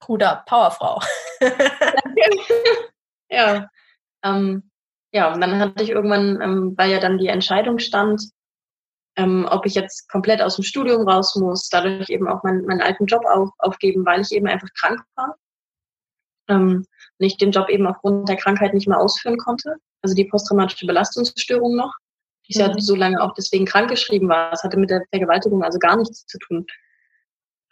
Huda, Powerfrau. ja. Ähm, ja, und dann hatte ich irgendwann, ähm, weil ja dann die Entscheidung stand, ähm, ob ich jetzt komplett aus dem Studium raus muss, dadurch eben auch meinen, meinen alten Job auf, aufgeben, weil ich eben einfach krank war. Ähm, und ich den Job eben aufgrund der Krankheit nicht mehr ausführen konnte. Also die posttraumatische Belastungsstörung noch, die mhm. ja so lange auch deswegen krankgeschrieben war. Das hatte mit der Vergewaltigung also gar nichts zu tun.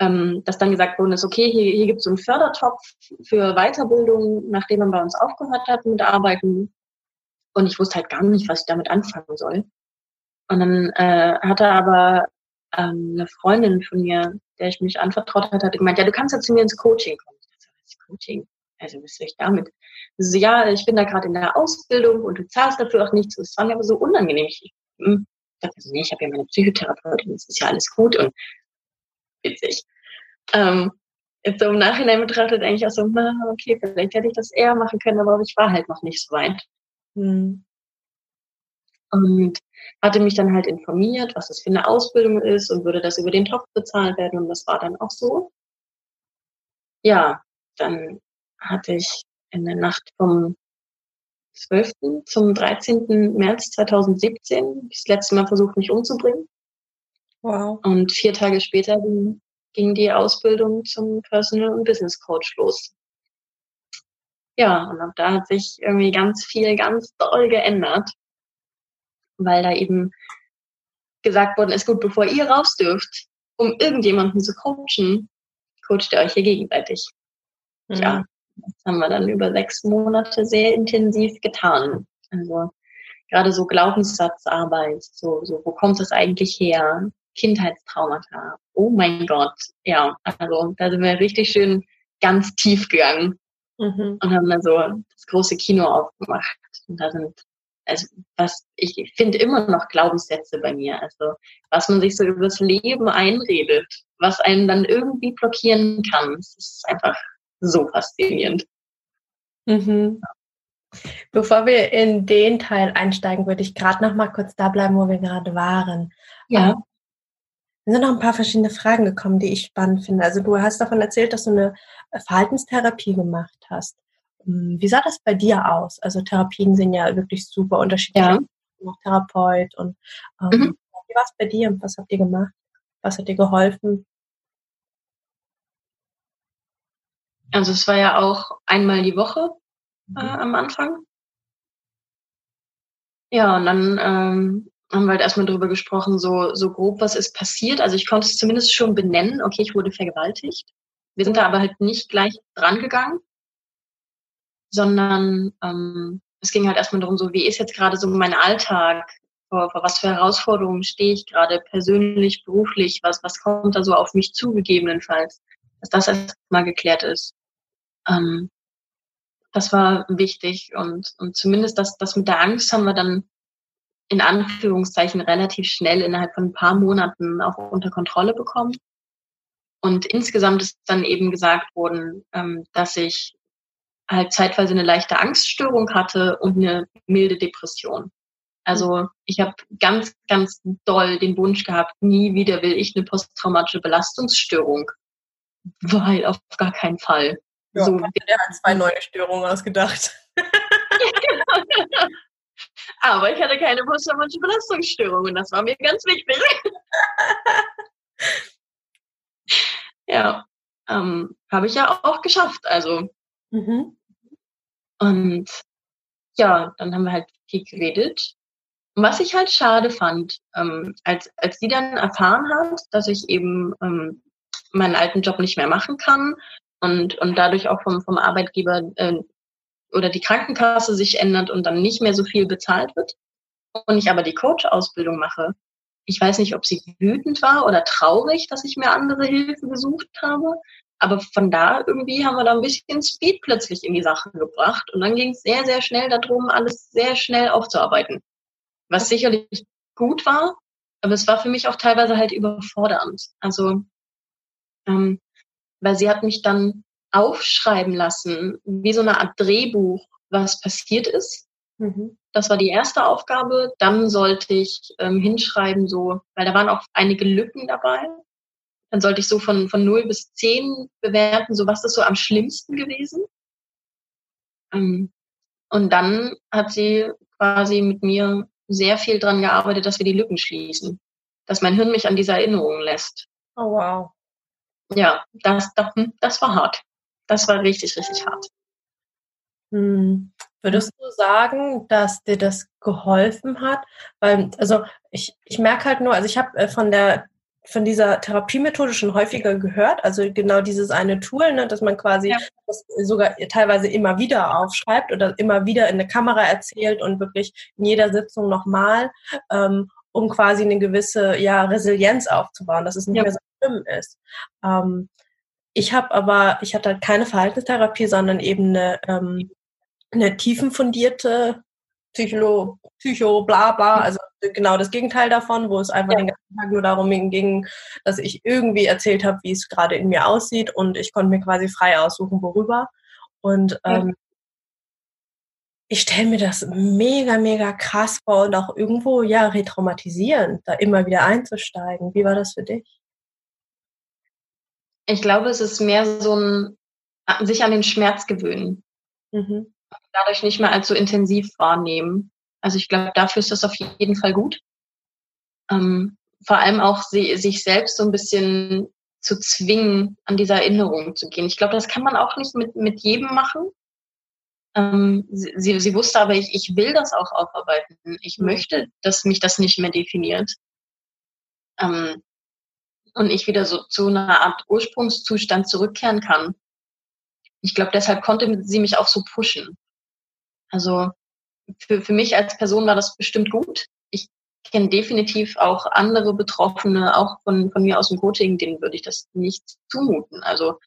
Ähm, dass dann gesagt worden ist, okay, hier, hier gibt es so einen Fördertopf für Weiterbildung, nachdem man bei uns aufgehört hat mit Arbeiten. Und ich wusste halt gar nicht, was ich damit anfangen soll. Und dann äh, hatte aber ähm, eine Freundin von mir, der ich mich anvertraut hatte, hat gemeint, ja, du kannst ja zu mir ins Coaching kommen. Ich dachte, was ist Coaching? Also was soll ich damit? So, ja, ich bin da gerade in der Ausbildung und du zahlst dafür auch nichts. Das war mir aber so unangenehm. Ich hm, dachte, so, nee, ich habe ja meine Psychotherapeutin, das ist ja alles gut und witzig. Ähm, jetzt so im Nachhinein betrachtet eigentlich auch so, na, okay, vielleicht hätte ich das eher machen können, aber ich war halt noch nicht so weit. Hm. Und hatte mich dann halt informiert, was das für eine Ausbildung ist und würde das über den Topf bezahlt werden. Und das war dann auch so. Ja, dann hatte ich in der Nacht vom 12. zum 13. März 2017 das letzte Mal versucht, mich umzubringen. Wow. Und vier Tage später ging, die Ausbildung zum Personal und Business Coach los. Ja, und ab da hat sich irgendwie ganz viel, ganz doll geändert weil da eben gesagt worden ist, gut, bevor ihr raus dürft, um irgendjemanden zu coachen, coacht ihr euch hier gegenseitig. Mhm. Ja, das haben wir dann über sechs Monate sehr intensiv getan. Also gerade so Glaubenssatzarbeit, so, so wo kommt das eigentlich her? Kindheitstraumata. Oh mein Gott. Ja, also da sind wir richtig schön ganz tief gegangen mhm. und haben dann so das große Kino aufgemacht. Und da sind also was ich finde immer noch Glaubenssätze bei mir. Also was man sich so übers Leben einredet, was einen dann irgendwie blockieren kann. Das ist einfach so faszinierend. Mhm. Bevor wir in den Teil einsteigen, würde ich gerade noch mal kurz da bleiben, wo wir gerade waren. Ja. Ähm, Mir sind noch ein paar verschiedene Fragen gekommen, die ich spannend finde. Also du hast davon erzählt, dass du eine Verhaltenstherapie gemacht hast. Hm, wie sah das bei dir aus? Also Therapien sind ja wirklich super unterschiedlich. Ja. Noch Therapeut und ähm, mhm. wie war es bei dir? Was habt ihr gemacht? Was hat dir geholfen? Also es war ja auch einmal die Woche äh, mhm. am Anfang. Ja, und dann ähm, haben wir halt erstmal drüber gesprochen, so, so grob, was ist passiert. Also ich konnte es zumindest schon benennen, okay, ich wurde vergewaltigt. Wir sind da aber halt nicht gleich dran gegangen, sondern ähm, es ging halt erstmal darum, so, wie ist jetzt gerade so mein Alltag? Vor, vor was für Herausforderungen stehe ich gerade persönlich, beruflich? Was, was kommt da so auf mich zu, gegebenenfalls? Dass das erstmal geklärt ist. Ähm, das war wichtig und, und zumindest das, das mit der Angst haben wir dann in Anführungszeichen relativ schnell innerhalb von ein paar Monaten auch unter Kontrolle bekommen. Und insgesamt ist dann eben gesagt worden, ähm, dass ich halt zeitweise eine leichte Angststörung hatte und eine milde Depression. Also ich habe ganz, ganz doll den Wunsch gehabt, nie wieder will ich eine posttraumatische Belastungsstörung. Weil auf gar keinen Fall. Ja, so, der hat zwei neue Störungen ausgedacht. Aber ich hatte keine posttraumatische Belastungsstörung und das war mir ganz wichtig. ja, ähm, habe ich ja auch geschafft. Also. Mhm. Und ja, dann haben wir halt viel geredet. Und was ich halt schade fand, ähm, als, als sie dann erfahren hat, dass ich eben ähm, meinen alten Job nicht mehr machen kann und, und dadurch auch vom, vom Arbeitgeber äh, oder die Krankenkasse sich ändert und dann nicht mehr so viel bezahlt wird und ich aber die Coach-Ausbildung mache. Ich weiß nicht, ob sie wütend war oder traurig, dass ich mir andere Hilfe gesucht habe. Aber von da irgendwie haben wir da ein bisschen Speed plötzlich in die Sache gebracht. Und dann ging es sehr, sehr schnell darum, alles sehr schnell aufzuarbeiten. Was sicherlich gut war, aber es war für mich auch teilweise halt überfordernd. Also, ähm, weil sie hat mich dann aufschreiben lassen, wie so eine Art Drehbuch, was passiert ist. Mhm. Das war die erste Aufgabe. Dann sollte ich ähm, hinschreiben, so, weil da waren auch einige Lücken dabei. Dann sollte ich so von, von 0 bis 10 bewerten, so was ist so am schlimmsten gewesen. Ähm, und dann hat sie quasi mit mir sehr viel dran gearbeitet, dass wir die Lücken schließen. Dass mein Hirn mich an diese Erinnerungen lässt. Oh wow. Ja, das, das, das war hart das war richtig, richtig hart. Hm. Würdest du sagen, dass dir das geholfen hat? Weil, also ich, ich merke halt nur, also ich habe äh, von der von dieser Therapiemethode schon häufiger gehört, also genau dieses eine Tool, ne, dass man quasi ja. das sogar teilweise immer wieder aufschreibt oder immer wieder in der Kamera erzählt und wirklich in jeder Sitzung nochmal, ähm, um quasi eine gewisse ja, Resilienz aufzubauen, dass es nicht ja. mehr so schlimm ist. Ähm, ich habe aber, ich hatte halt keine Verhaltenstherapie, sondern eben eine, ähm, eine tiefenfundierte Psycho, Psycho, bla bla, also genau das Gegenteil davon, wo es einfach ja. den ganzen Tag nur darum ging, dass ich irgendwie erzählt habe, wie es gerade in mir aussieht und ich konnte mir quasi frei aussuchen, worüber. Und ähm, ja. ich stelle mir das mega, mega krass vor und auch irgendwo ja retraumatisierend, da immer wieder einzusteigen. Wie war das für dich? Ich glaube, es ist mehr so ein sich an den Schmerz gewöhnen. Mhm. Dadurch nicht mehr allzu intensiv wahrnehmen. Also ich glaube, dafür ist das auf jeden Fall gut. Ähm, vor allem auch sie, sich selbst so ein bisschen zu zwingen, an dieser Erinnerung zu gehen. Ich glaube, das kann man auch nicht mit, mit jedem machen. Ähm, sie, sie wusste aber, ich, ich will das auch aufarbeiten. Ich mhm. möchte, dass mich das nicht mehr definiert. Ähm, und ich wieder so zu einer Art Ursprungszustand zurückkehren kann. Ich glaube, deshalb konnte sie mich auch so pushen. Also für, für mich als Person war das bestimmt gut. Ich kenne definitiv auch andere Betroffene, auch von, von mir aus dem Coaching, denen würde ich das nicht zumuten. Also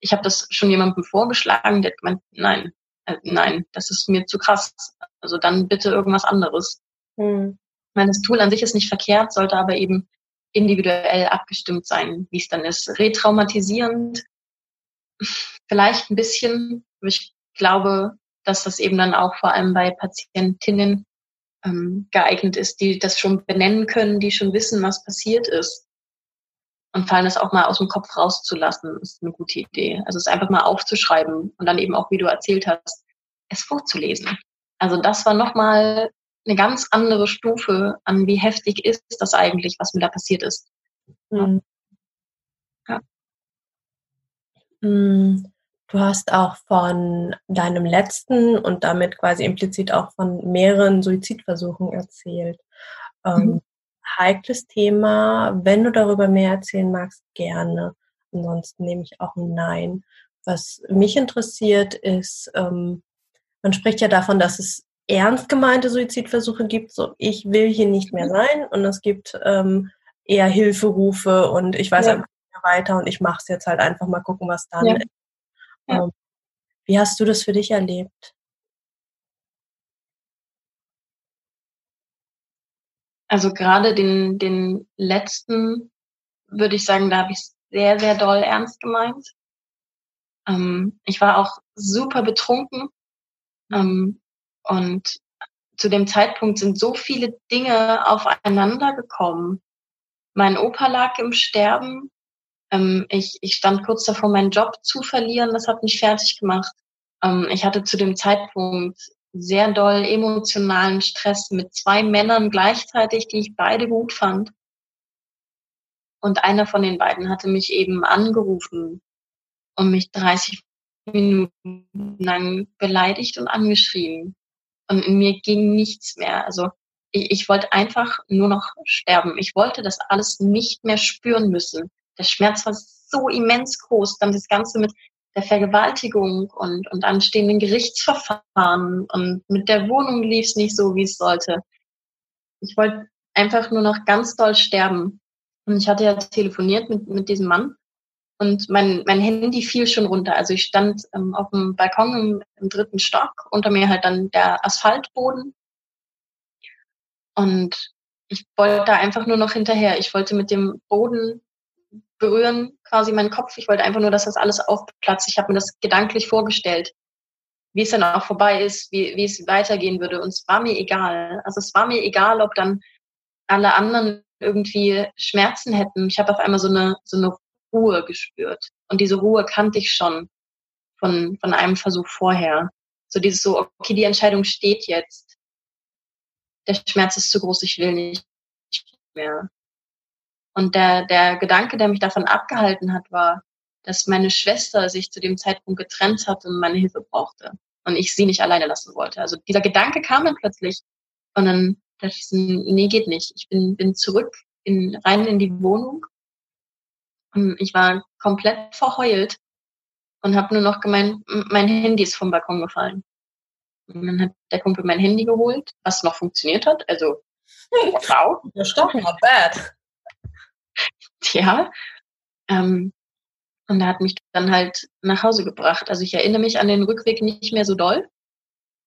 ich habe das schon jemandem vorgeschlagen, der meint, nein, äh, nein, das ist mir zu krass. Also dann bitte irgendwas anderes. Hm. Ich meine, das Tool an sich ist nicht verkehrt, sollte aber eben individuell abgestimmt sein, wie es dann ist. Retraumatisierend, vielleicht ein bisschen, aber ich glaube, dass das eben dann auch vor allem bei Patientinnen ähm, geeignet ist, die das schon benennen können, die schon wissen, was passiert ist. Und fallen es auch mal aus dem Kopf rauszulassen, ist eine gute Idee. Also es einfach mal aufzuschreiben und dann eben auch, wie du erzählt hast, es vorzulesen. Also das war nochmal eine ganz andere Stufe an, wie heftig ist das eigentlich, was mir da passiert ist. Mhm. Ja. Mhm. Du hast auch von deinem letzten und damit quasi implizit auch von mehreren Suizidversuchen erzählt. Ähm, mhm. heikles Thema. Wenn du darüber mehr erzählen magst, gerne. Ansonsten nehme ich auch ein Nein. Was mich interessiert ist, ähm, man spricht ja davon, dass es ernst gemeinte Suizidversuche gibt, so ich will hier nicht mehr mhm. sein und es gibt ähm, eher Hilferufe und ich weiß ja. einfach nicht mehr weiter und ich mache es jetzt halt einfach mal gucken, was dann ja. ist. Ja. Ähm, wie hast du das für dich erlebt? Also gerade den, den letzten würde ich sagen, da habe ich sehr, sehr doll ernst gemeint. Ähm, ich war auch super betrunken ähm, und zu dem Zeitpunkt sind so viele Dinge aufeinander gekommen. Mein Opa lag im Sterben. Ähm, ich, ich stand kurz davor, meinen Job zu verlieren. Das hat mich fertig gemacht. Ähm, ich hatte zu dem Zeitpunkt sehr doll emotionalen Stress mit zwei Männern gleichzeitig, die ich beide gut fand. Und einer von den beiden hatte mich eben angerufen und mich 30 Minuten lang beleidigt und angeschrien. Und in mir ging nichts mehr. Also ich, ich wollte einfach nur noch sterben. Ich wollte das alles nicht mehr spüren müssen. Der Schmerz war so immens groß. Dann das Ganze mit der Vergewaltigung und, und anstehenden Gerichtsverfahren und mit der Wohnung lief es nicht so, wie es sollte. Ich wollte einfach nur noch ganz doll sterben. Und ich hatte ja telefoniert mit, mit diesem Mann und mein, mein Handy fiel schon runter. Also ich stand ähm, auf dem Balkon im, im dritten Stock, unter mir halt dann der Asphaltboden. Und ich wollte da einfach nur noch hinterher. Ich wollte mit dem Boden berühren quasi meinen Kopf. Ich wollte einfach nur, dass das alles aufplatzt. Ich habe mir das gedanklich vorgestellt, wie es dann auch vorbei ist, wie, wie es weitergehen würde. Und es war mir egal. Also es war mir egal, ob dann alle anderen irgendwie Schmerzen hätten. Ich habe auf einmal so eine, so eine Ruhe gespürt. Und diese Ruhe kannte ich schon von, von einem Versuch vorher. So dieses so, okay, die Entscheidung steht jetzt. Der Schmerz ist zu groß, ich will nicht mehr. Und der, der Gedanke, der mich davon abgehalten hat, war, dass meine Schwester sich zu dem Zeitpunkt getrennt hat und meine Hilfe brauchte. Und ich sie nicht alleine lassen wollte. Also dieser Gedanke kam dann plötzlich. Und dann dachte ich, nee, geht nicht. Ich bin, bin zurück in, rein in die Wohnung. Und ich war komplett verheult und habe nur noch gemeint, mein Handy ist vom Balkon gefallen. Und dann hat der Kumpel mein Handy geholt, was noch funktioniert hat. Also, wow. Doch not bad. ja. Ähm, und er hat mich dann halt nach Hause gebracht. Also ich erinnere mich an den Rückweg nicht mehr so doll.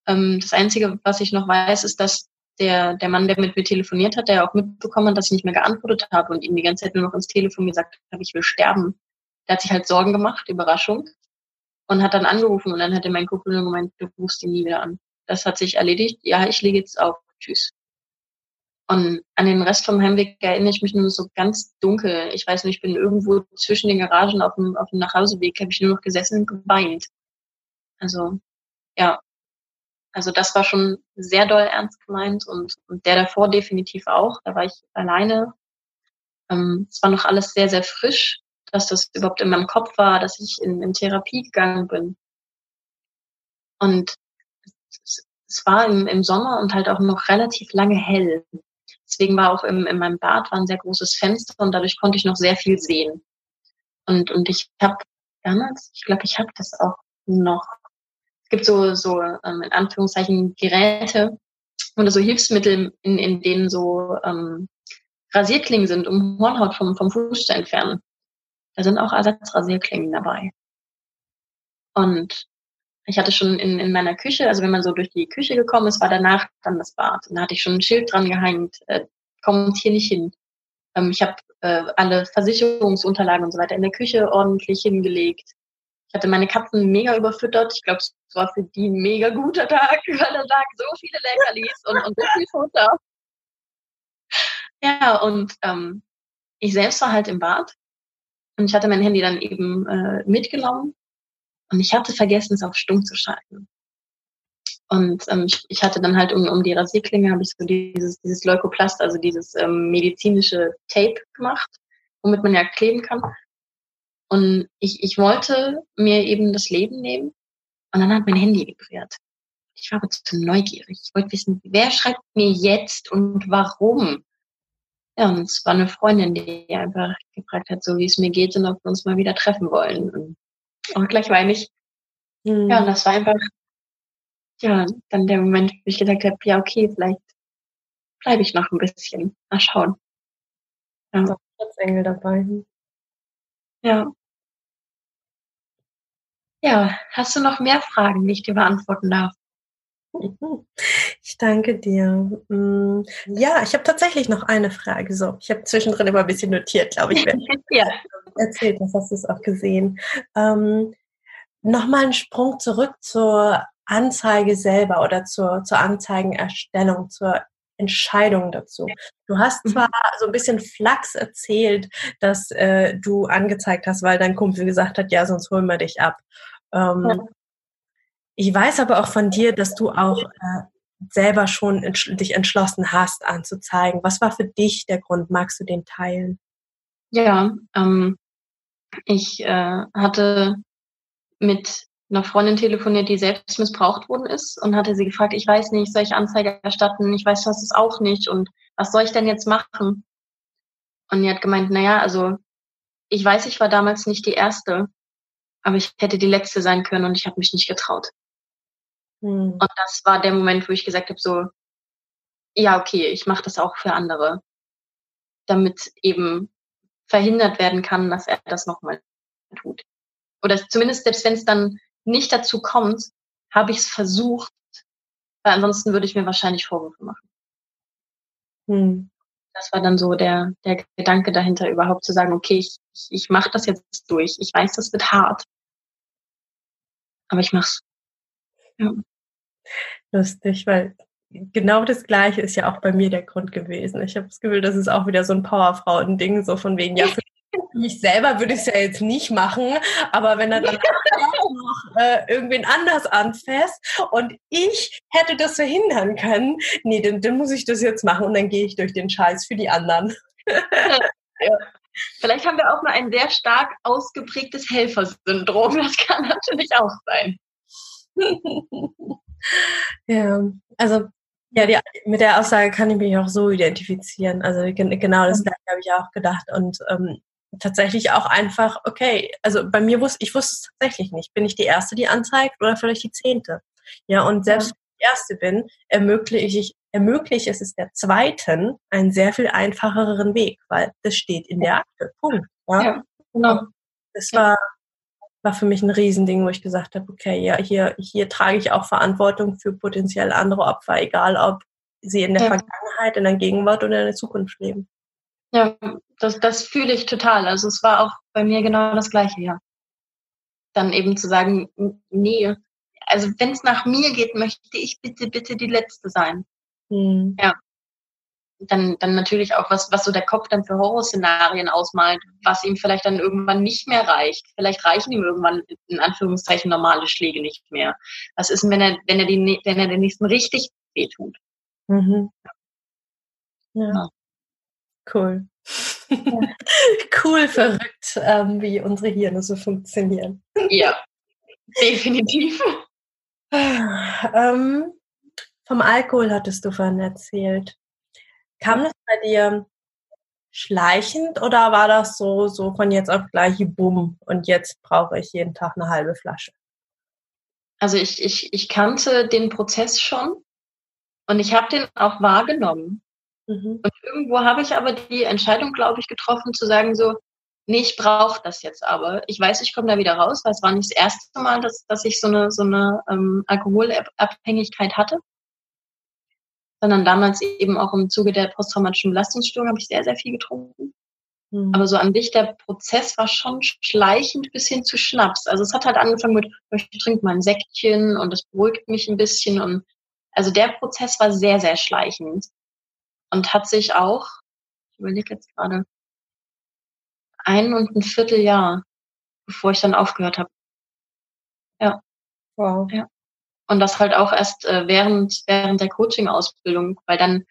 Ähm, das Einzige, was ich noch weiß, ist, dass der, der Mann, der mit mir telefoniert hat, der auch mitbekommen hat, dass ich nicht mehr geantwortet habe und ihm die ganze Zeit nur noch ins Telefon gesagt habe, ich will sterben. Der hat sich halt Sorgen gemacht, Überraschung, und hat dann angerufen und dann hat er mein Kumpel gemeint, du rufst ihn nie wieder an. Das hat sich erledigt. Ja, ich lege jetzt auf. Tschüss. Und an den Rest vom Heimweg erinnere ich mich nur so ganz dunkel. Ich weiß nicht, ich bin irgendwo zwischen den Garagen auf dem, auf dem Nachhauseweg, habe ich nur noch gesessen und geweint. Also, ja. Also das war schon sehr doll ernst gemeint und, und der davor definitiv auch. Da war ich alleine. Ähm, es war noch alles sehr, sehr frisch, dass das überhaupt in meinem Kopf war, dass ich in, in Therapie gegangen bin. Und es, es war im, im Sommer und halt auch noch relativ lange hell. Deswegen war auch im, in meinem Bad war ein sehr großes Fenster und dadurch konnte ich noch sehr viel sehen. Und, und ich habe damals, ich glaube, ich habe das auch noch. Es gibt so, so ähm, in Anführungszeichen Geräte oder so Hilfsmittel, in, in denen so ähm, Rasierklingen sind, um Hornhaut vom, vom Fuß zu entfernen. Da sind auch Ersatzrasierklingen dabei. Und ich hatte schon in, in meiner Küche, also wenn man so durch die Küche gekommen ist, war danach dann das Bad. Und da hatte ich schon ein Schild dran gehängt, äh, kommt hier nicht hin. Ähm, ich habe äh, alle Versicherungsunterlagen und so weiter in der Küche ordentlich hingelegt. Ich hatte meine Katzen mega überfüttert. Ich glaube, es war für die ein mega guter Tag, weil da lagen so viele Leckerlis und, und so viel Futter. Ja, und ähm, ich selbst war halt im Bad Und ich hatte mein Handy dann eben äh, mitgenommen und ich hatte vergessen, es auf stumm zu schalten. Und ähm, ich, ich hatte dann halt um, um die Rasierklinge habe ich so dieses, dieses Leukoplast, also dieses ähm, medizinische Tape gemacht, womit man ja kleben kann. Und ich, ich wollte mir eben das Leben nehmen und dann hat mein Handy vibriert. Ich war aber zu neugierig. Ich wollte wissen, wer schreibt mir jetzt und warum? Ja, und es war eine Freundin, die einfach gefragt hat, so wie es mir geht und ob wir uns mal wieder treffen wollen. Und auch gleich weine ich. Mhm. Ja, und das war einfach, ja, dann der Moment, wo ich gesagt habe, ja, okay, vielleicht bleibe ich noch ein bisschen. Mal schauen. Ja. Engel dabei. Ja. Ja, hast du noch mehr Fragen, die ich dir beantworten darf? Ich danke dir. Mm, ja, ich habe tatsächlich noch eine Frage. So, ich habe zwischendrin immer ein bisschen notiert, glaube ich. ja. Erzählt, das hast du es auch gesehen. Ähm, Nochmal einen Sprung zurück zur Anzeige selber oder zur, zur Anzeigenerstellung, zur Entscheidung dazu. Du hast mhm. zwar so ein bisschen Flachs erzählt, dass äh, du angezeigt hast, weil dein Kumpel gesagt hat, ja, sonst holen wir dich ab. Ähm, ja. Ich weiß aber auch von dir, dass du auch äh, selber schon entsch dich entschlossen hast, anzuzeigen. Was war für dich der Grund? Magst du den teilen? Ja, ähm, ich äh, hatte mit einer Freundin telefoniert, die selbst missbraucht worden ist und hatte sie gefragt, ich weiß nicht, soll ich Anzeige erstatten? Ich weiß das auch nicht und was soll ich denn jetzt machen? Und die hat gemeint, naja, also ich weiß, ich war damals nicht die Erste, aber ich hätte die Letzte sein können und ich habe mich nicht getraut. Hm. Und das war der Moment, wo ich gesagt habe, so, ja, okay, ich mache das auch für andere, damit eben verhindert werden kann, dass er das nochmal tut. Oder zumindest selbst wenn es dann nicht dazu kommt, habe ich es versucht, weil ansonsten würde ich mir wahrscheinlich Vorwürfe machen. Hm. Das war dann so der, der Gedanke dahinter, überhaupt zu sagen, okay, ich, ich, ich mache das jetzt durch. Ich weiß, das wird hart. Aber ich mach's. Ja. Lustig, weil genau das Gleiche ist ja auch bei mir der Grund gewesen. Ich habe das Gefühl, das ist auch wieder so ein Powerfrauen-Ding, so von wegen, ja, für mich selber würde ich es ja jetzt nicht machen, aber wenn er dann noch äh, irgendwen anders anfasst und ich hätte das verhindern können, nee, dann, dann muss ich das jetzt machen und dann gehe ich durch den Scheiß für die anderen. ja. Vielleicht haben wir auch mal ein sehr stark ausgeprägtes Helfersyndrom. Das kann natürlich auch sein. ja, also ja, die, mit der Aussage kann ich mich auch so identifizieren. Also genau das gleiche habe ich auch gedacht. Und ähm, tatsächlich auch einfach, okay, also bei mir wusste, ich wusste es tatsächlich nicht. Bin ich die Erste, die anzeigt oder vielleicht die Zehnte? Ja, und selbst ja. wenn ich die Erste bin, ermögliche ich, ermögliche es der Zweiten einen sehr viel einfacheren Weg, weil das steht in der Akte. Punkt. Ja, ja genau. Das war, war für mich ein Riesending, wo ich gesagt habe, okay, ja, hier, hier trage ich auch Verantwortung für potenziell andere Opfer, egal ob sie in der ja. Vergangenheit, in der Gegenwart oder in der Zukunft leben. Ja, das, das fühle ich total. Also es war auch bei mir genau das Gleiche, ja. Dann eben zu sagen, nee, also wenn es nach mir geht, möchte ich bitte, bitte die Letzte sein. Mhm. Ja. Dann, dann natürlich auch, was, was so der Kopf dann für Horrorszenarien ausmalt, was ihm vielleicht dann irgendwann nicht mehr reicht. Vielleicht reichen ihm irgendwann in Anführungszeichen normale Schläge nicht mehr. Was ist denn, wenn er, wenn er, die, wenn er den nächsten richtig wehtut? Mhm. Ja. ja. Cool. Cool, verrückt, ähm, wie unsere Hirne so funktionieren. Ja, definitiv. ähm, vom Alkohol hattest du vorhin erzählt. Kam das bei dir schleichend oder war das so, so von jetzt auf gleich bumm und jetzt brauche ich jeden Tag eine halbe Flasche? Also ich, ich, ich kannte den Prozess schon und ich habe den auch wahrgenommen. Mhm. Und irgendwo habe ich aber die Entscheidung, glaube ich, getroffen, zu sagen so, nee, ich brauche das jetzt aber. Ich weiß, ich komme da wieder raus, weil es war nicht das erste Mal, dass, dass ich so eine, so eine ähm, Alkoholabhängigkeit hatte. Sondern damals eben auch im Zuge der posttraumatischen Belastungsstörung habe ich sehr, sehr viel getrunken. Mhm. Aber so an sich, der Prozess war schon schleichend bis hin zu Schnaps. Also es hat halt angefangen mit, ich trinke mal ein Säckchen und das beruhigt mich ein bisschen. Und also der Prozess war sehr, sehr schleichend und hat sich auch, ich überlege jetzt gerade, ein und ein Vierteljahr, bevor ich dann aufgehört habe. Ja. Wow. Ja. Und das halt auch erst äh, während, während der Coaching-Ausbildung, weil dann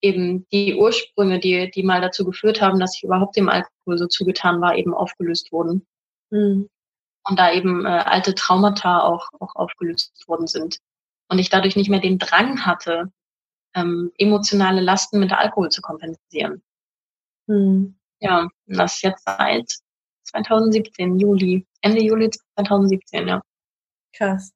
eben die Ursprünge, die, die mal dazu geführt haben, dass ich überhaupt dem Alkohol so zugetan war, eben aufgelöst wurden. Mhm. Und da eben äh, alte Traumata auch, auch aufgelöst worden sind. Und ich dadurch nicht mehr den Drang hatte, ähm, emotionale Lasten mit Alkohol zu kompensieren. Mhm. Ja, das jetzt seit 2017, Juli, Ende Juli 2017, ja. Krass.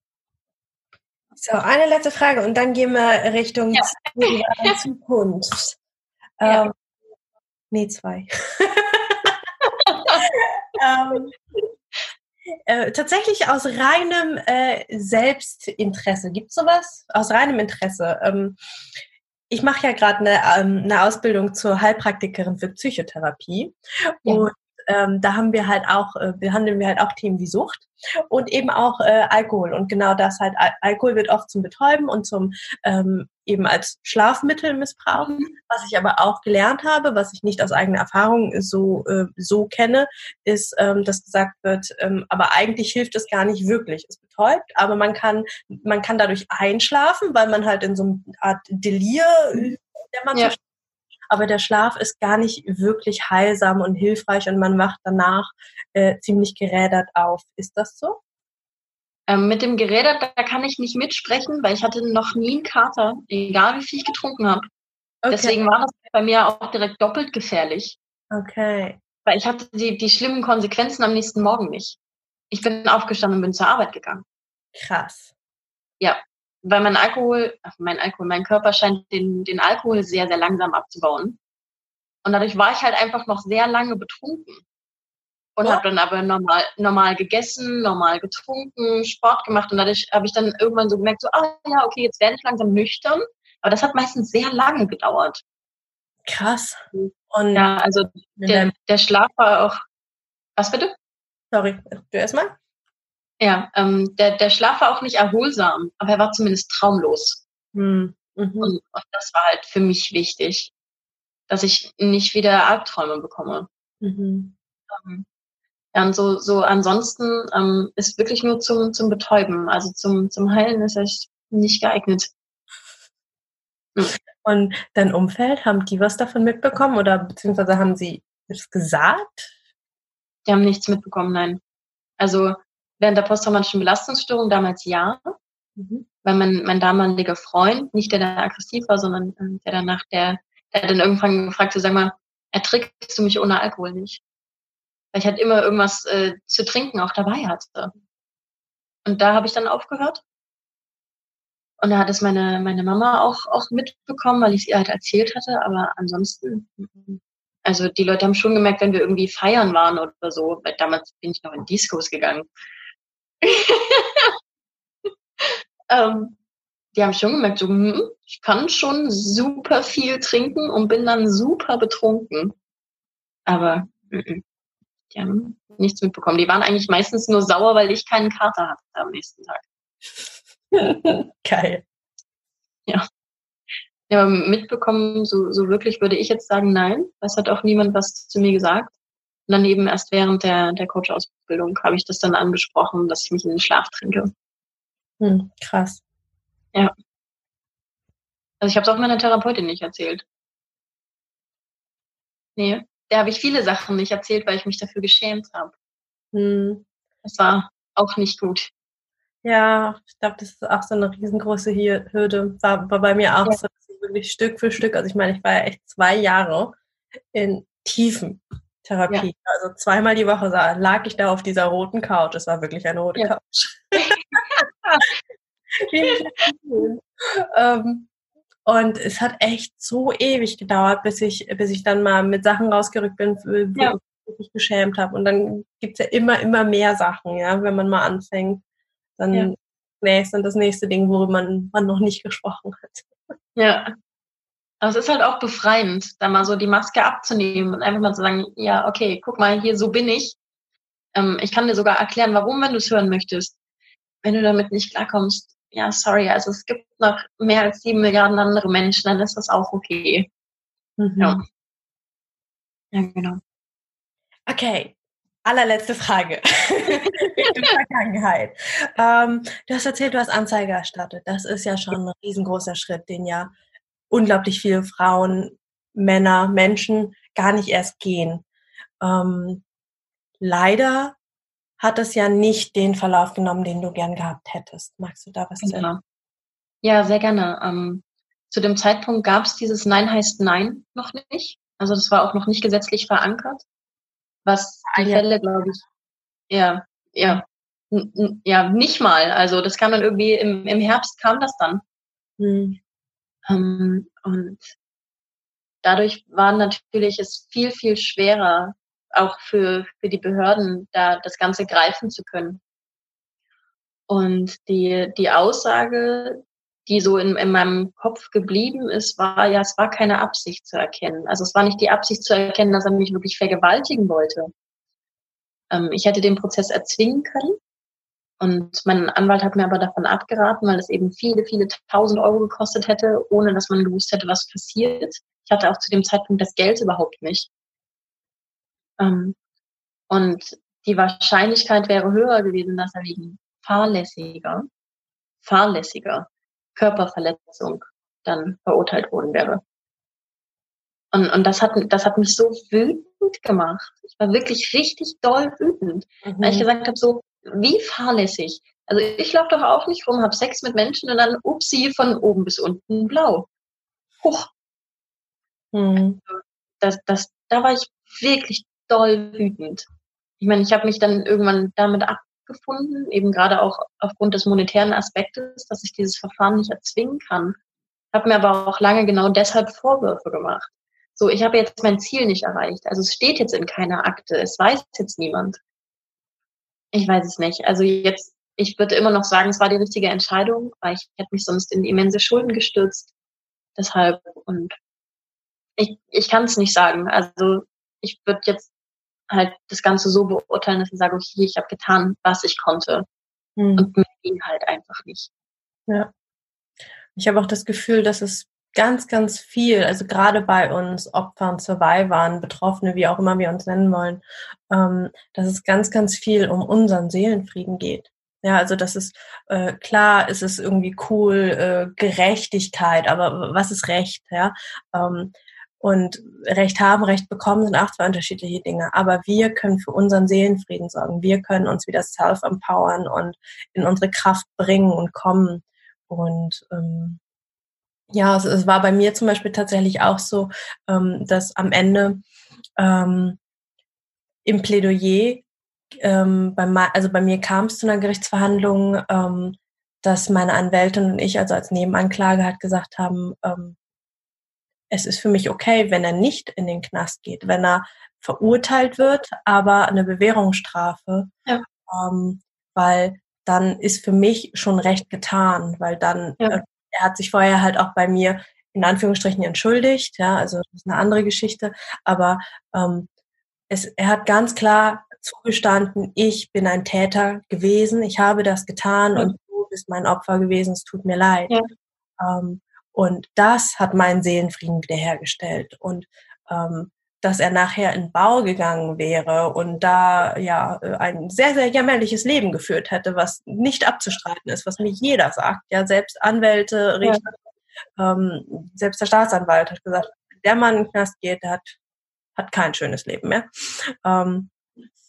So, eine letzte Frage und dann gehen wir Richtung ja. Zukunft. Ja. Ähm, nee, zwei. ähm, äh, tatsächlich aus reinem äh, Selbstinteresse. Gibt es sowas? Aus reinem Interesse. Ähm, ich mache ja gerade eine, ähm, eine Ausbildung zur Heilpraktikerin für Psychotherapie. Ja. Und ähm, da haben wir halt auch, äh, behandeln wir halt auch Themen wie Sucht und eben auch äh, Alkohol. Und genau das halt, Al Alkohol wird oft zum Betäuben und zum ähm, eben als Schlafmittel missbrauchen. Was ich aber auch gelernt habe, was ich nicht aus eigener Erfahrung so, äh, so kenne, ist, ähm, dass gesagt wird, ähm, aber eigentlich hilft es gar nicht wirklich. Es betäubt, aber man kann, man kann dadurch einschlafen, weil man halt in so einer Art Delir, der man ja aber der Schlaf ist gar nicht wirklich heilsam und hilfreich und man wacht danach äh, ziemlich gerädert auf. Ist das so? Ähm, mit dem Gerädert, da kann ich nicht mitsprechen, weil ich hatte noch nie einen Kater, egal wie viel ich getrunken habe. Okay. Deswegen war das bei mir auch direkt doppelt gefährlich. Okay. Weil ich hatte die, die schlimmen Konsequenzen am nächsten Morgen nicht. Ich bin aufgestanden und bin zur Arbeit gegangen. Krass. Ja, weil mein Alkohol, ach, mein Alkohol, mein Körper scheint den, den Alkohol sehr, sehr langsam abzubauen. Und dadurch war ich halt einfach noch sehr lange betrunken. Und habe dann aber normal, normal gegessen, normal getrunken, Sport gemacht. Und dadurch habe ich dann irgendwann so gemerkt, so, ah ja, okay, jetzt werde ich langsam nüchtern. Aber das hat meistens sehr lange gedauert. Krass. Und ja, also der, der Schlaf war auch. Was bitte? Sorry, du erstmal? Ja, ähm, der, der Schlaf war auch nicht erholsam, aber er war zumindest traumlos. Hm. Mhm. Und, und, das war halt für mich wichtig, dass ich nicht wieder Albträume bekomme. Mhm. Ähm, ja, und so, so ansonsten ähm, ist wirklich nur zum, zum Betäuben, also zum, zum Heilen ist es nicht geeignet. Hm. Und dein Umfeld, haben die was davon mitbekommen oder beziehungsweise haben sie es gesagt? Die haben nichts mitbekommen, nein. Also Während der posttraumatischen Belastungsstörung damals ja, mhm. weil mein, mein damaliger Freund, nicht der, der aggressiv war, sondern äh, der danach, der, der dann irgendwann gefragt hat, sag mal, ertrickst du mich ohne Alkohol nicht? Weil ich halt immer irgendwas äh, zu trinken auch dabei hatte. Und da habe ich dann aufgehört. Und da hat es meine, meine Mama auch, auch mitbekommen, weil ich es ihr halt erzählt hatte. Aber ansonsten, also die Leute haben schon gemerkt, wenn wir irgendwie feiern waren oder so, weil damals bin ich noch in Discos gegangen. ähm, die haben schon gemerkt, so, hm, ich kann schon super viel trinken und bin dann super betrunken. Aber mm, mm, die haben nichts mitbekommen. Die waren eigentlich meistens nur sauer, weil ich keinen Kater hatte am nächsten Tag. Geil. Ja. Ja, mitbekommen, so, so wirklich würde ich jetzt sagen, nein. Es hat auch niemand was zu mir gesagt. Und dann eben erst während der, der Coach-Ausbildung habe ich das dann angesprochen, dass ich mich in den Schlaf trinke. Hm, krass. Ja. Also ich habe es auch meiner Therapeutin nicht erzählt. Nee, der habe ich viele Sachen nicht erzählt, weil ich mich dafür geschämt habe. Hm. Das war auch nicht gut. Ja, ich glaube, das ist auch so eine riesengroße Hürde. War, war bei mir auch ja. so, wirklich Stück für Stück. Also ich meine, ich war ja echt zwei Jahre in tiefen Therapie. Ja. Also zweimal die Woche lag ich da auf dieser roten Couch. Es war wirklich eine rote ja. Couch. ähm, und es hat echt so ewig gedauert, bis ich, bis ich dann mal mit Sachen rausgerückt bin, wo ja. ich mich geschämt habe. Und dann gibt es ja immer, immer mehr Sachen, ja, wenn man mal anfängt. Dann ja. nee, ist dann das nächste Ding, worüber man, man noch nicht gesprochen hat. Ja, aber es ist halt auch befreiend, da mal so die Maske abzunehmen und einfach mal zu sagen, ja, okay, guck mal, hier, so bin ich. Ähm, ich kann dir sogar erklären, warum, wenn du es hören möchtest. Wenn du damit nicht klarkommst, ja, sorry, also es gibt noch mehr als sieben Milliarden andere Menschen, dann ist das auch okay. Mhm. Ja. Ja, genau. Okay, allerletzte Frage. In Vergangenheit. Ähm, du hast erzählt, du hast Anzeige erstattet. Das ist ja schon ein riesengroßer Schritt, den ja unglaublich viele Frauen, Männer, Menschen gar nicht erst gehen. Ähm, leider hat es ja nicht den Verlauf genommen, den du gern gehabt hättest. Magst du da was genau. sagen? Ja, sehr gerne. Ähm, zu dem Zeitpunkt gab es dieses Nein heißt Nein noch nicht. Also das war auch noch nicht gesetzlich verankert, was die ah, ja. Fälle, glaube ich, ja, ja, ja, nicht mal. Also das kam dann irgendwie im, im Herbst kam das dann. Hm. Ähm, und dadurch war natürlich es viel, viel schwerer, auch für, für die Behörden, da das Ganze greifen zu können. Und die, die Aussage, die so in, in meinem Kopf geblieben ist, war ja, es war keine Absicht zu erkennen. Also es war nicht die Absicht zu erkennen, dass er mich wirklich vergewaltigen wollte. Ähm, ich hätte den Prozess erzwingen können. Und mein Anwalt hat mir aber davon abgeraten, weil es eben viele, viele tausend Euro gekostet hätte, ohne dass man gewusst hätte, was passiert. Ich hatte auch zu dem Zeitpunkt das Geld überhaupt nicht. Ähm, und die Wahrscheinlichkeit wäre höher gewesen, dass er wegen fahrlässiger, fahrlässiger Körperverletzung dann verurteilt worden wäre. Und, und das hat, das hat mich so wütend gemacht. Ich war wirklich richtig doll wütend. Mhm. Weil ich gesagt habe, so, wie fahrlässig. Also ich laufe doch auch nicht rum, habe Sex mit Menschen und dann, upsie, von oben bis unten blau. Huch. Mhm. Also, das, das, da war ich wirklich doll wütend. Ich meine, ich habe mich dann irgendwann damit abgefunden, eben gerade auch aufgrund des monetären Aspektes, dass ich dieses Verfahren nicht erzwingen kann. Habe mir aber auch lange genau deshalb Vorwürfe gemacht. So, ich habe jetzt mein Ziel nicht erreicht. Also es steht jetzt in keiner Akte, es weiß jetzt niemand. Ich weiß es nicht. Also jetzt, ich würde immer noch sagen, es war die richtige Entscheidung, weil ich hätte mich sonst in immense Schulden gestürzt. Deshalb und ich, ich kann es nicht sagen. Also ich würde jetzt halt das Ganze so beurteilen, dass ich sage, okay, ich habe getan, was ich konnte. Hm. Und mir ging halt einfach nicht. Ja. Ich habe auch das Gefühl, dass es ganz, ganz viel, also gerade bei uns Opfern, Survivern, Betroffene, wie auch immer wir uns nennen wollen, ähm, dass es ganz, ganz viel um unseren Seelenfrieden geht. Ja, also das ist äh, klar, ist es irgendwie cool, äh, Gerechtigkeit, aber was ist Recht? Ja, ähm, und Recht haben, Recht bekommen sind auch zwei unterschiedliche Dinge. Aber wir können für unseren Seelenfrieden sorgen. Wir können uns wieder self-empowern und in unsere Kraft bringen und kommen. Und ähm, ja, es, es war bei mir zum Beispiel tatsächlich auch so, ähm, dass am Ende ähm, im Plädoyer, ähm, bei, also bei mir kam es zu einer Gerichtsverhandlung, ähm, dass meine Anwältin und ich, also als Nebenanklage, halt gesagt haben, ähm, es ist für mich okay, wenn er nicht in den Knast geht, wenn er verurteilt wird, aber eine Bewährungsstrafe, ja. ähm, weil dann ist für mich schon recht getan, weil dann ja. äh, er hat sich vorher halt auch bei mir in Anführungsstrichen entschuldigt, ja, also das ist eine andere Geschichte, aber ähm, es, er hat ganz klar zugestanden, ich bin ein Täter gewesen, ich habe das getan ja. und du bist mein Opfer gewesen, es tut mir leid. Ja. Ähm, und das hat meinen Seelenfrieden wiederhergestellt. Und ähm, dass er nachher in Bau gegangen wäre und da ja ein sehr, sehr jämmerliches Leben geführt hätte, was nicht abzustreiten ist, was mir jeder sagt. Ja, selbst Anwälte, Richter, ja. ähm, selbst der Staatsanwalt hat gesagt, der Mann in den Knast geht, der hat, hat kein schönes Leben mehr. Ähm,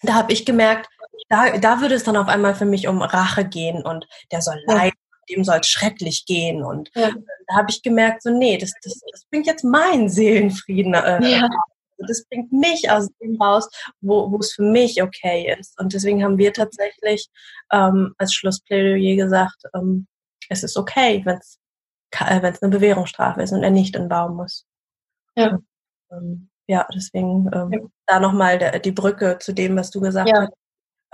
da habe ich gemerkt, da, da würde es dann auf einmal für mich um Rache gehen und der soll leiden, dem soll es schrecklich gehen. Und ja. da habe ich gemerkt, so, nee, das, das, das bringt jetzt meinen Seelenfrieden äh, ja. Das bringt mich aus dem raus, wo, wo es für mich okay ist. Und deswegen haben wir tatsächlich ähm, als Schlussplädoyer gesagt, ähm, es ist okay, wenn es äh, wenn es eine Bewährungsstrafe ist und er nicht in Baum muss. Ja. Und, ähm, ja, deswegen ähm, ja. da nochmal die Brücke zu dem, was du gesagt ja. hast.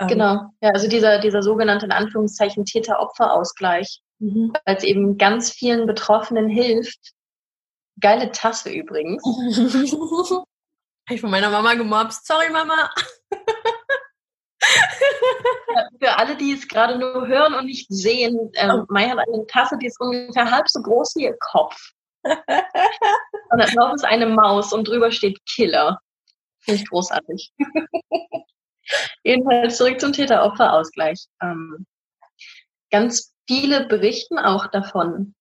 Ähm, genau, ja, also dieser, dieser sogenannte in Anführungszeichen Täter-Opfer-Ausgleich, mhm. weil es eben ganz vielen Betroffenen hilft. Geile Tasse übrigens. Habe ich von meiner Mama gemobst. Sorry, Mama. Für alle, die es gerade nur hören und nicht sehen, ähm, oh. Mai hat eine Tasse, die ist ungefähr halb so groß wie ihr Kopf. und da drauf ist eine Maus und drüber steht Killer. Finde ich großartig. Jedenfalls zurück zum Täter-Opfer-Ausgleich. Ähm, ganz viele berichten auch davon,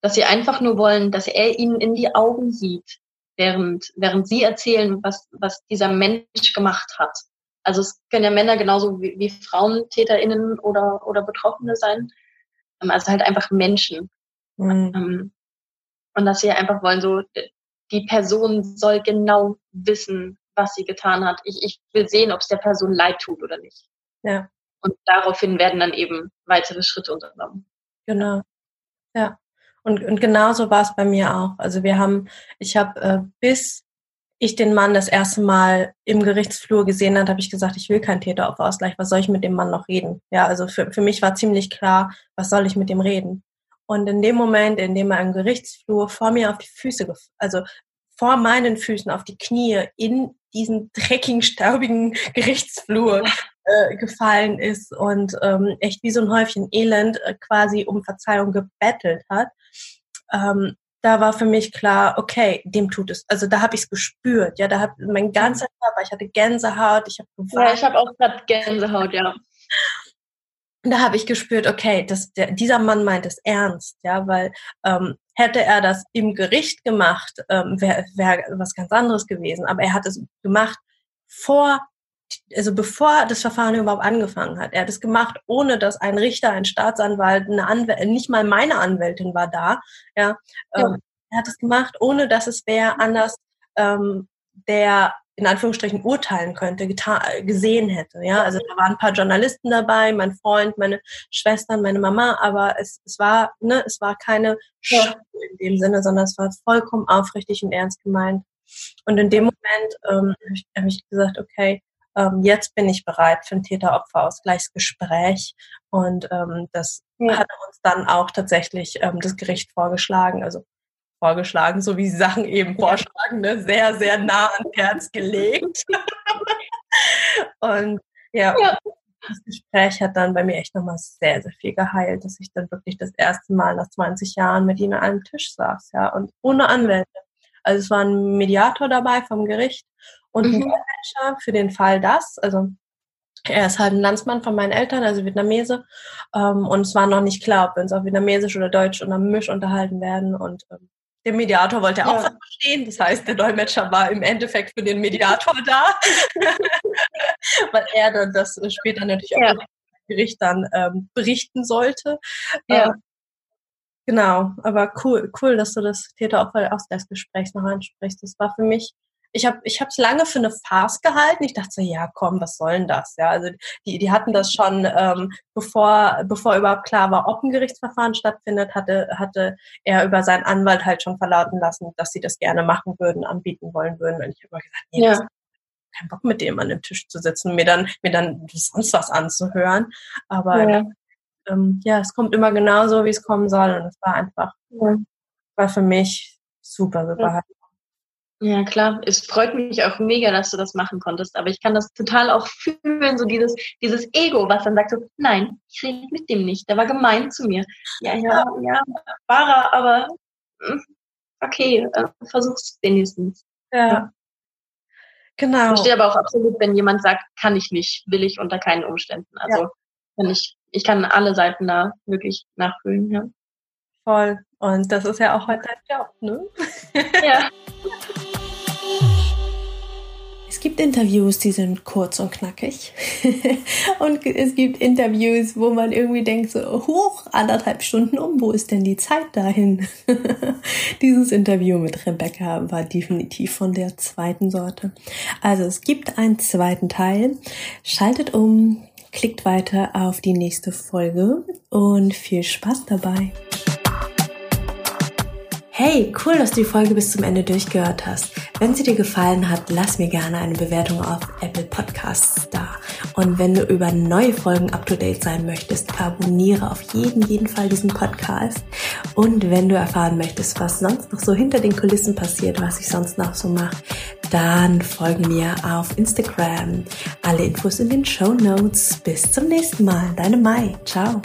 dass sie einfach nur wollen, dass er ihnen in die Augen sieht, während, während sie erzählen, was, was dieser Mensch gemacht hat. Also es können ja Männer genauso wie, wie Frauen TäterInnen oder, oder Betroffene sein. Ähm, also halt einfach Menschen. Mhm. Ähm, und dass sie einfach wollen, so, die Person soll genau wissen, was sie getan hat. Ich, ich will sehen, ob es der Person leid tut oder nicht. Ja. Und daraufhin werden dann eben weitere Schritte unternommen. Genau. Ja. Und, und genauso war es bei mir auch. Also wir haben, ich habe äh, bis ich den Mann das erste Mal im Gerichtsflur gesehen hat, habe ich gesagt, ich will keinen Täteropferausgleich. Was soll ich mit dem Mann noch reden? Ja, also für, für mich war ziemlich klar, was soll ich mit dem reden? Und in dem Moment, in dem er im Gerichtsflur vor mir auf die Füße, also vor meinen Füßen auf die Knie in diesen dreckigen, staubigen Gerichtsflur äh, gefallen ist und ähm, echt wie so ein Häufchen Elend äh, quasi um Verzeihung gebettelt hat, ähm, da war für mich klar, okay, dem tut es. Also da habe ich es gespürt, ja, da hat mein ganzer Körper, ich hatte Gänsehaut, ich habe Ja, ich habe auch gerade Gänsehaut, ja. Da habe ich gespürt, okay, das, der, dieser Mann meint es ernst, ja, weil ähm, hätte er das im Gericht gemacht, ähm, wäre wär was ganz anderes gewesen. Aber er hat es gemacht vor also bevor das Verfahren überhaupt angefangen hat. Er hat es gemacht, ohne dass ein Richter, ein Staatsanwalt, eine Anwältin, nicht mal meine Anwältin war da. Ja, ja. Ähm, er hat es gemacht, ohne dass es wer anders, ähm, der in Anführungsstrichen urteilen könnte, gesehen hätte. Ja, also da waren ein paar Journalisten dabei, mein Freund, meine Schwestern, meine Mama, aber es, es war, ne, es war keine ja. in dem Sinne, sondern es war vollkommen aufrichtig und ernst gemeint. Und in dem Moment ähm, habe ich, hab ich gesagt, okay, ähm, jetzt bin ich bereit für ein Täter-Opfer-Ausgleichsgespräch. Und ähm, das ja. hat uns dann auch tatsächlich ähm, das Gericht vorgeschlagen, also vorgeschlagen, so wie sie Sachen eben vorschlagen, ne? sehr, sehr nah ans Herz gelegt. und ja, ja, das Gespräch hat dann bei mir echt nochmal sehr, sehr viel geheilt, dass ich dann wirklich das erste Mal nach 20 Jahren mit ihnen an einem Tisch saß, ja, und ohne Anwälte. Also es war ein Mediator dabei vom Gericht und mhm. ein Manager für den Fall das. Also er ist halt ein Landsmann von meinen Eltern, also Vietnamese. Ähm, und es war noch nicht klar, ob wir uns auf Vietnamesisch oder Deutsch oder Misch unterhalten werden. Und ähm, der Mediator wollte auch ja. verstehen. Das heißt, der Dolmetscher war im Endeffekt für den Mediator da, weil er dann das später natürlich auch ja. Gericht dann ähm, berichten sollte. Ja. Ähm, genau, aber cool, cool, dass du das Täter-Opfer-Ausgleichsgespräch noch ansprichst. Das war für mich ich habe ich es lange für eine Farce gehalten. Ich dachte so, ja, komm, was soll denn das? Ja, also die, die hatten das schon, ähm, bevor, bevor überhaupt klar war, ob ein Gerichtsverfahren stattfindet, hatte, hatte er über seinen Anwalt halt schon verlauten lassen, dass sie das gerne machen würden, anbieten wollen würden. Und ich habe immer gesagt, nee, ja. kein Bock mit dem an dem Tisch zu sitzen, mir dann, mir dann sonst was anzuhören. Aber ja, ähm, ja es kommt immer genauso, wie es kommen soll. Und es war einfach, ja. war für mich super, super ja. Ja, klar. Es freut mich auch mega, dass du das machen konntest. Aber ich kann das total auch fühlen, so dieses, dieses Ego, was dann sagt so, nein, ich rede mit dem nicht. Der war gemein zu mir. Ja, ja, ja, war er, aber hm, okay, äh, versuch's wenigstens. Ja. Genau. Ich verstehe aber auch absolut, wenn jemand sagt, kann ich nicht, will ich unter keinen Umständen. Also ja. kann ich, ich kann alle Seiten da wirklich nachfühlen, ja. Voll. Und das ist ja auch heute dein Job, ne? Ja. Es gibt Interviews, die sind kurz und knackig. und es gibt Interviews, wo man irgendwie denkt, so, hoch, anderthalb Stunden um, wo ist denn die Zeit dahin? Dieses Interview mit Rebecca war definitiv von der zweiten Sorte. Also es gibt einen zweiten Teil. Schaltet um, klickt weiter auf die nächste Folge und viel Spaß dabei. Hey, cool, dass du die Folge bis zum Ende durchgehört hast. Wenn sie dir gefallen hat, lass mir gerne eine Bewertung auf Apple Podcasts da. Und wenn du über neue Folgen up to date sein möchtest, abonniere auf jeden, jeden Fall diesen Podcast. Und wenn du erfahren möchtest, was sonst noch so hinter den Kulissen passiert, was ich sonst noch so mache, dann folge mir auf Instagram. Alle Infos in den Show Notes. Bis zum nächsten Mal. Deine Mai. Ciao.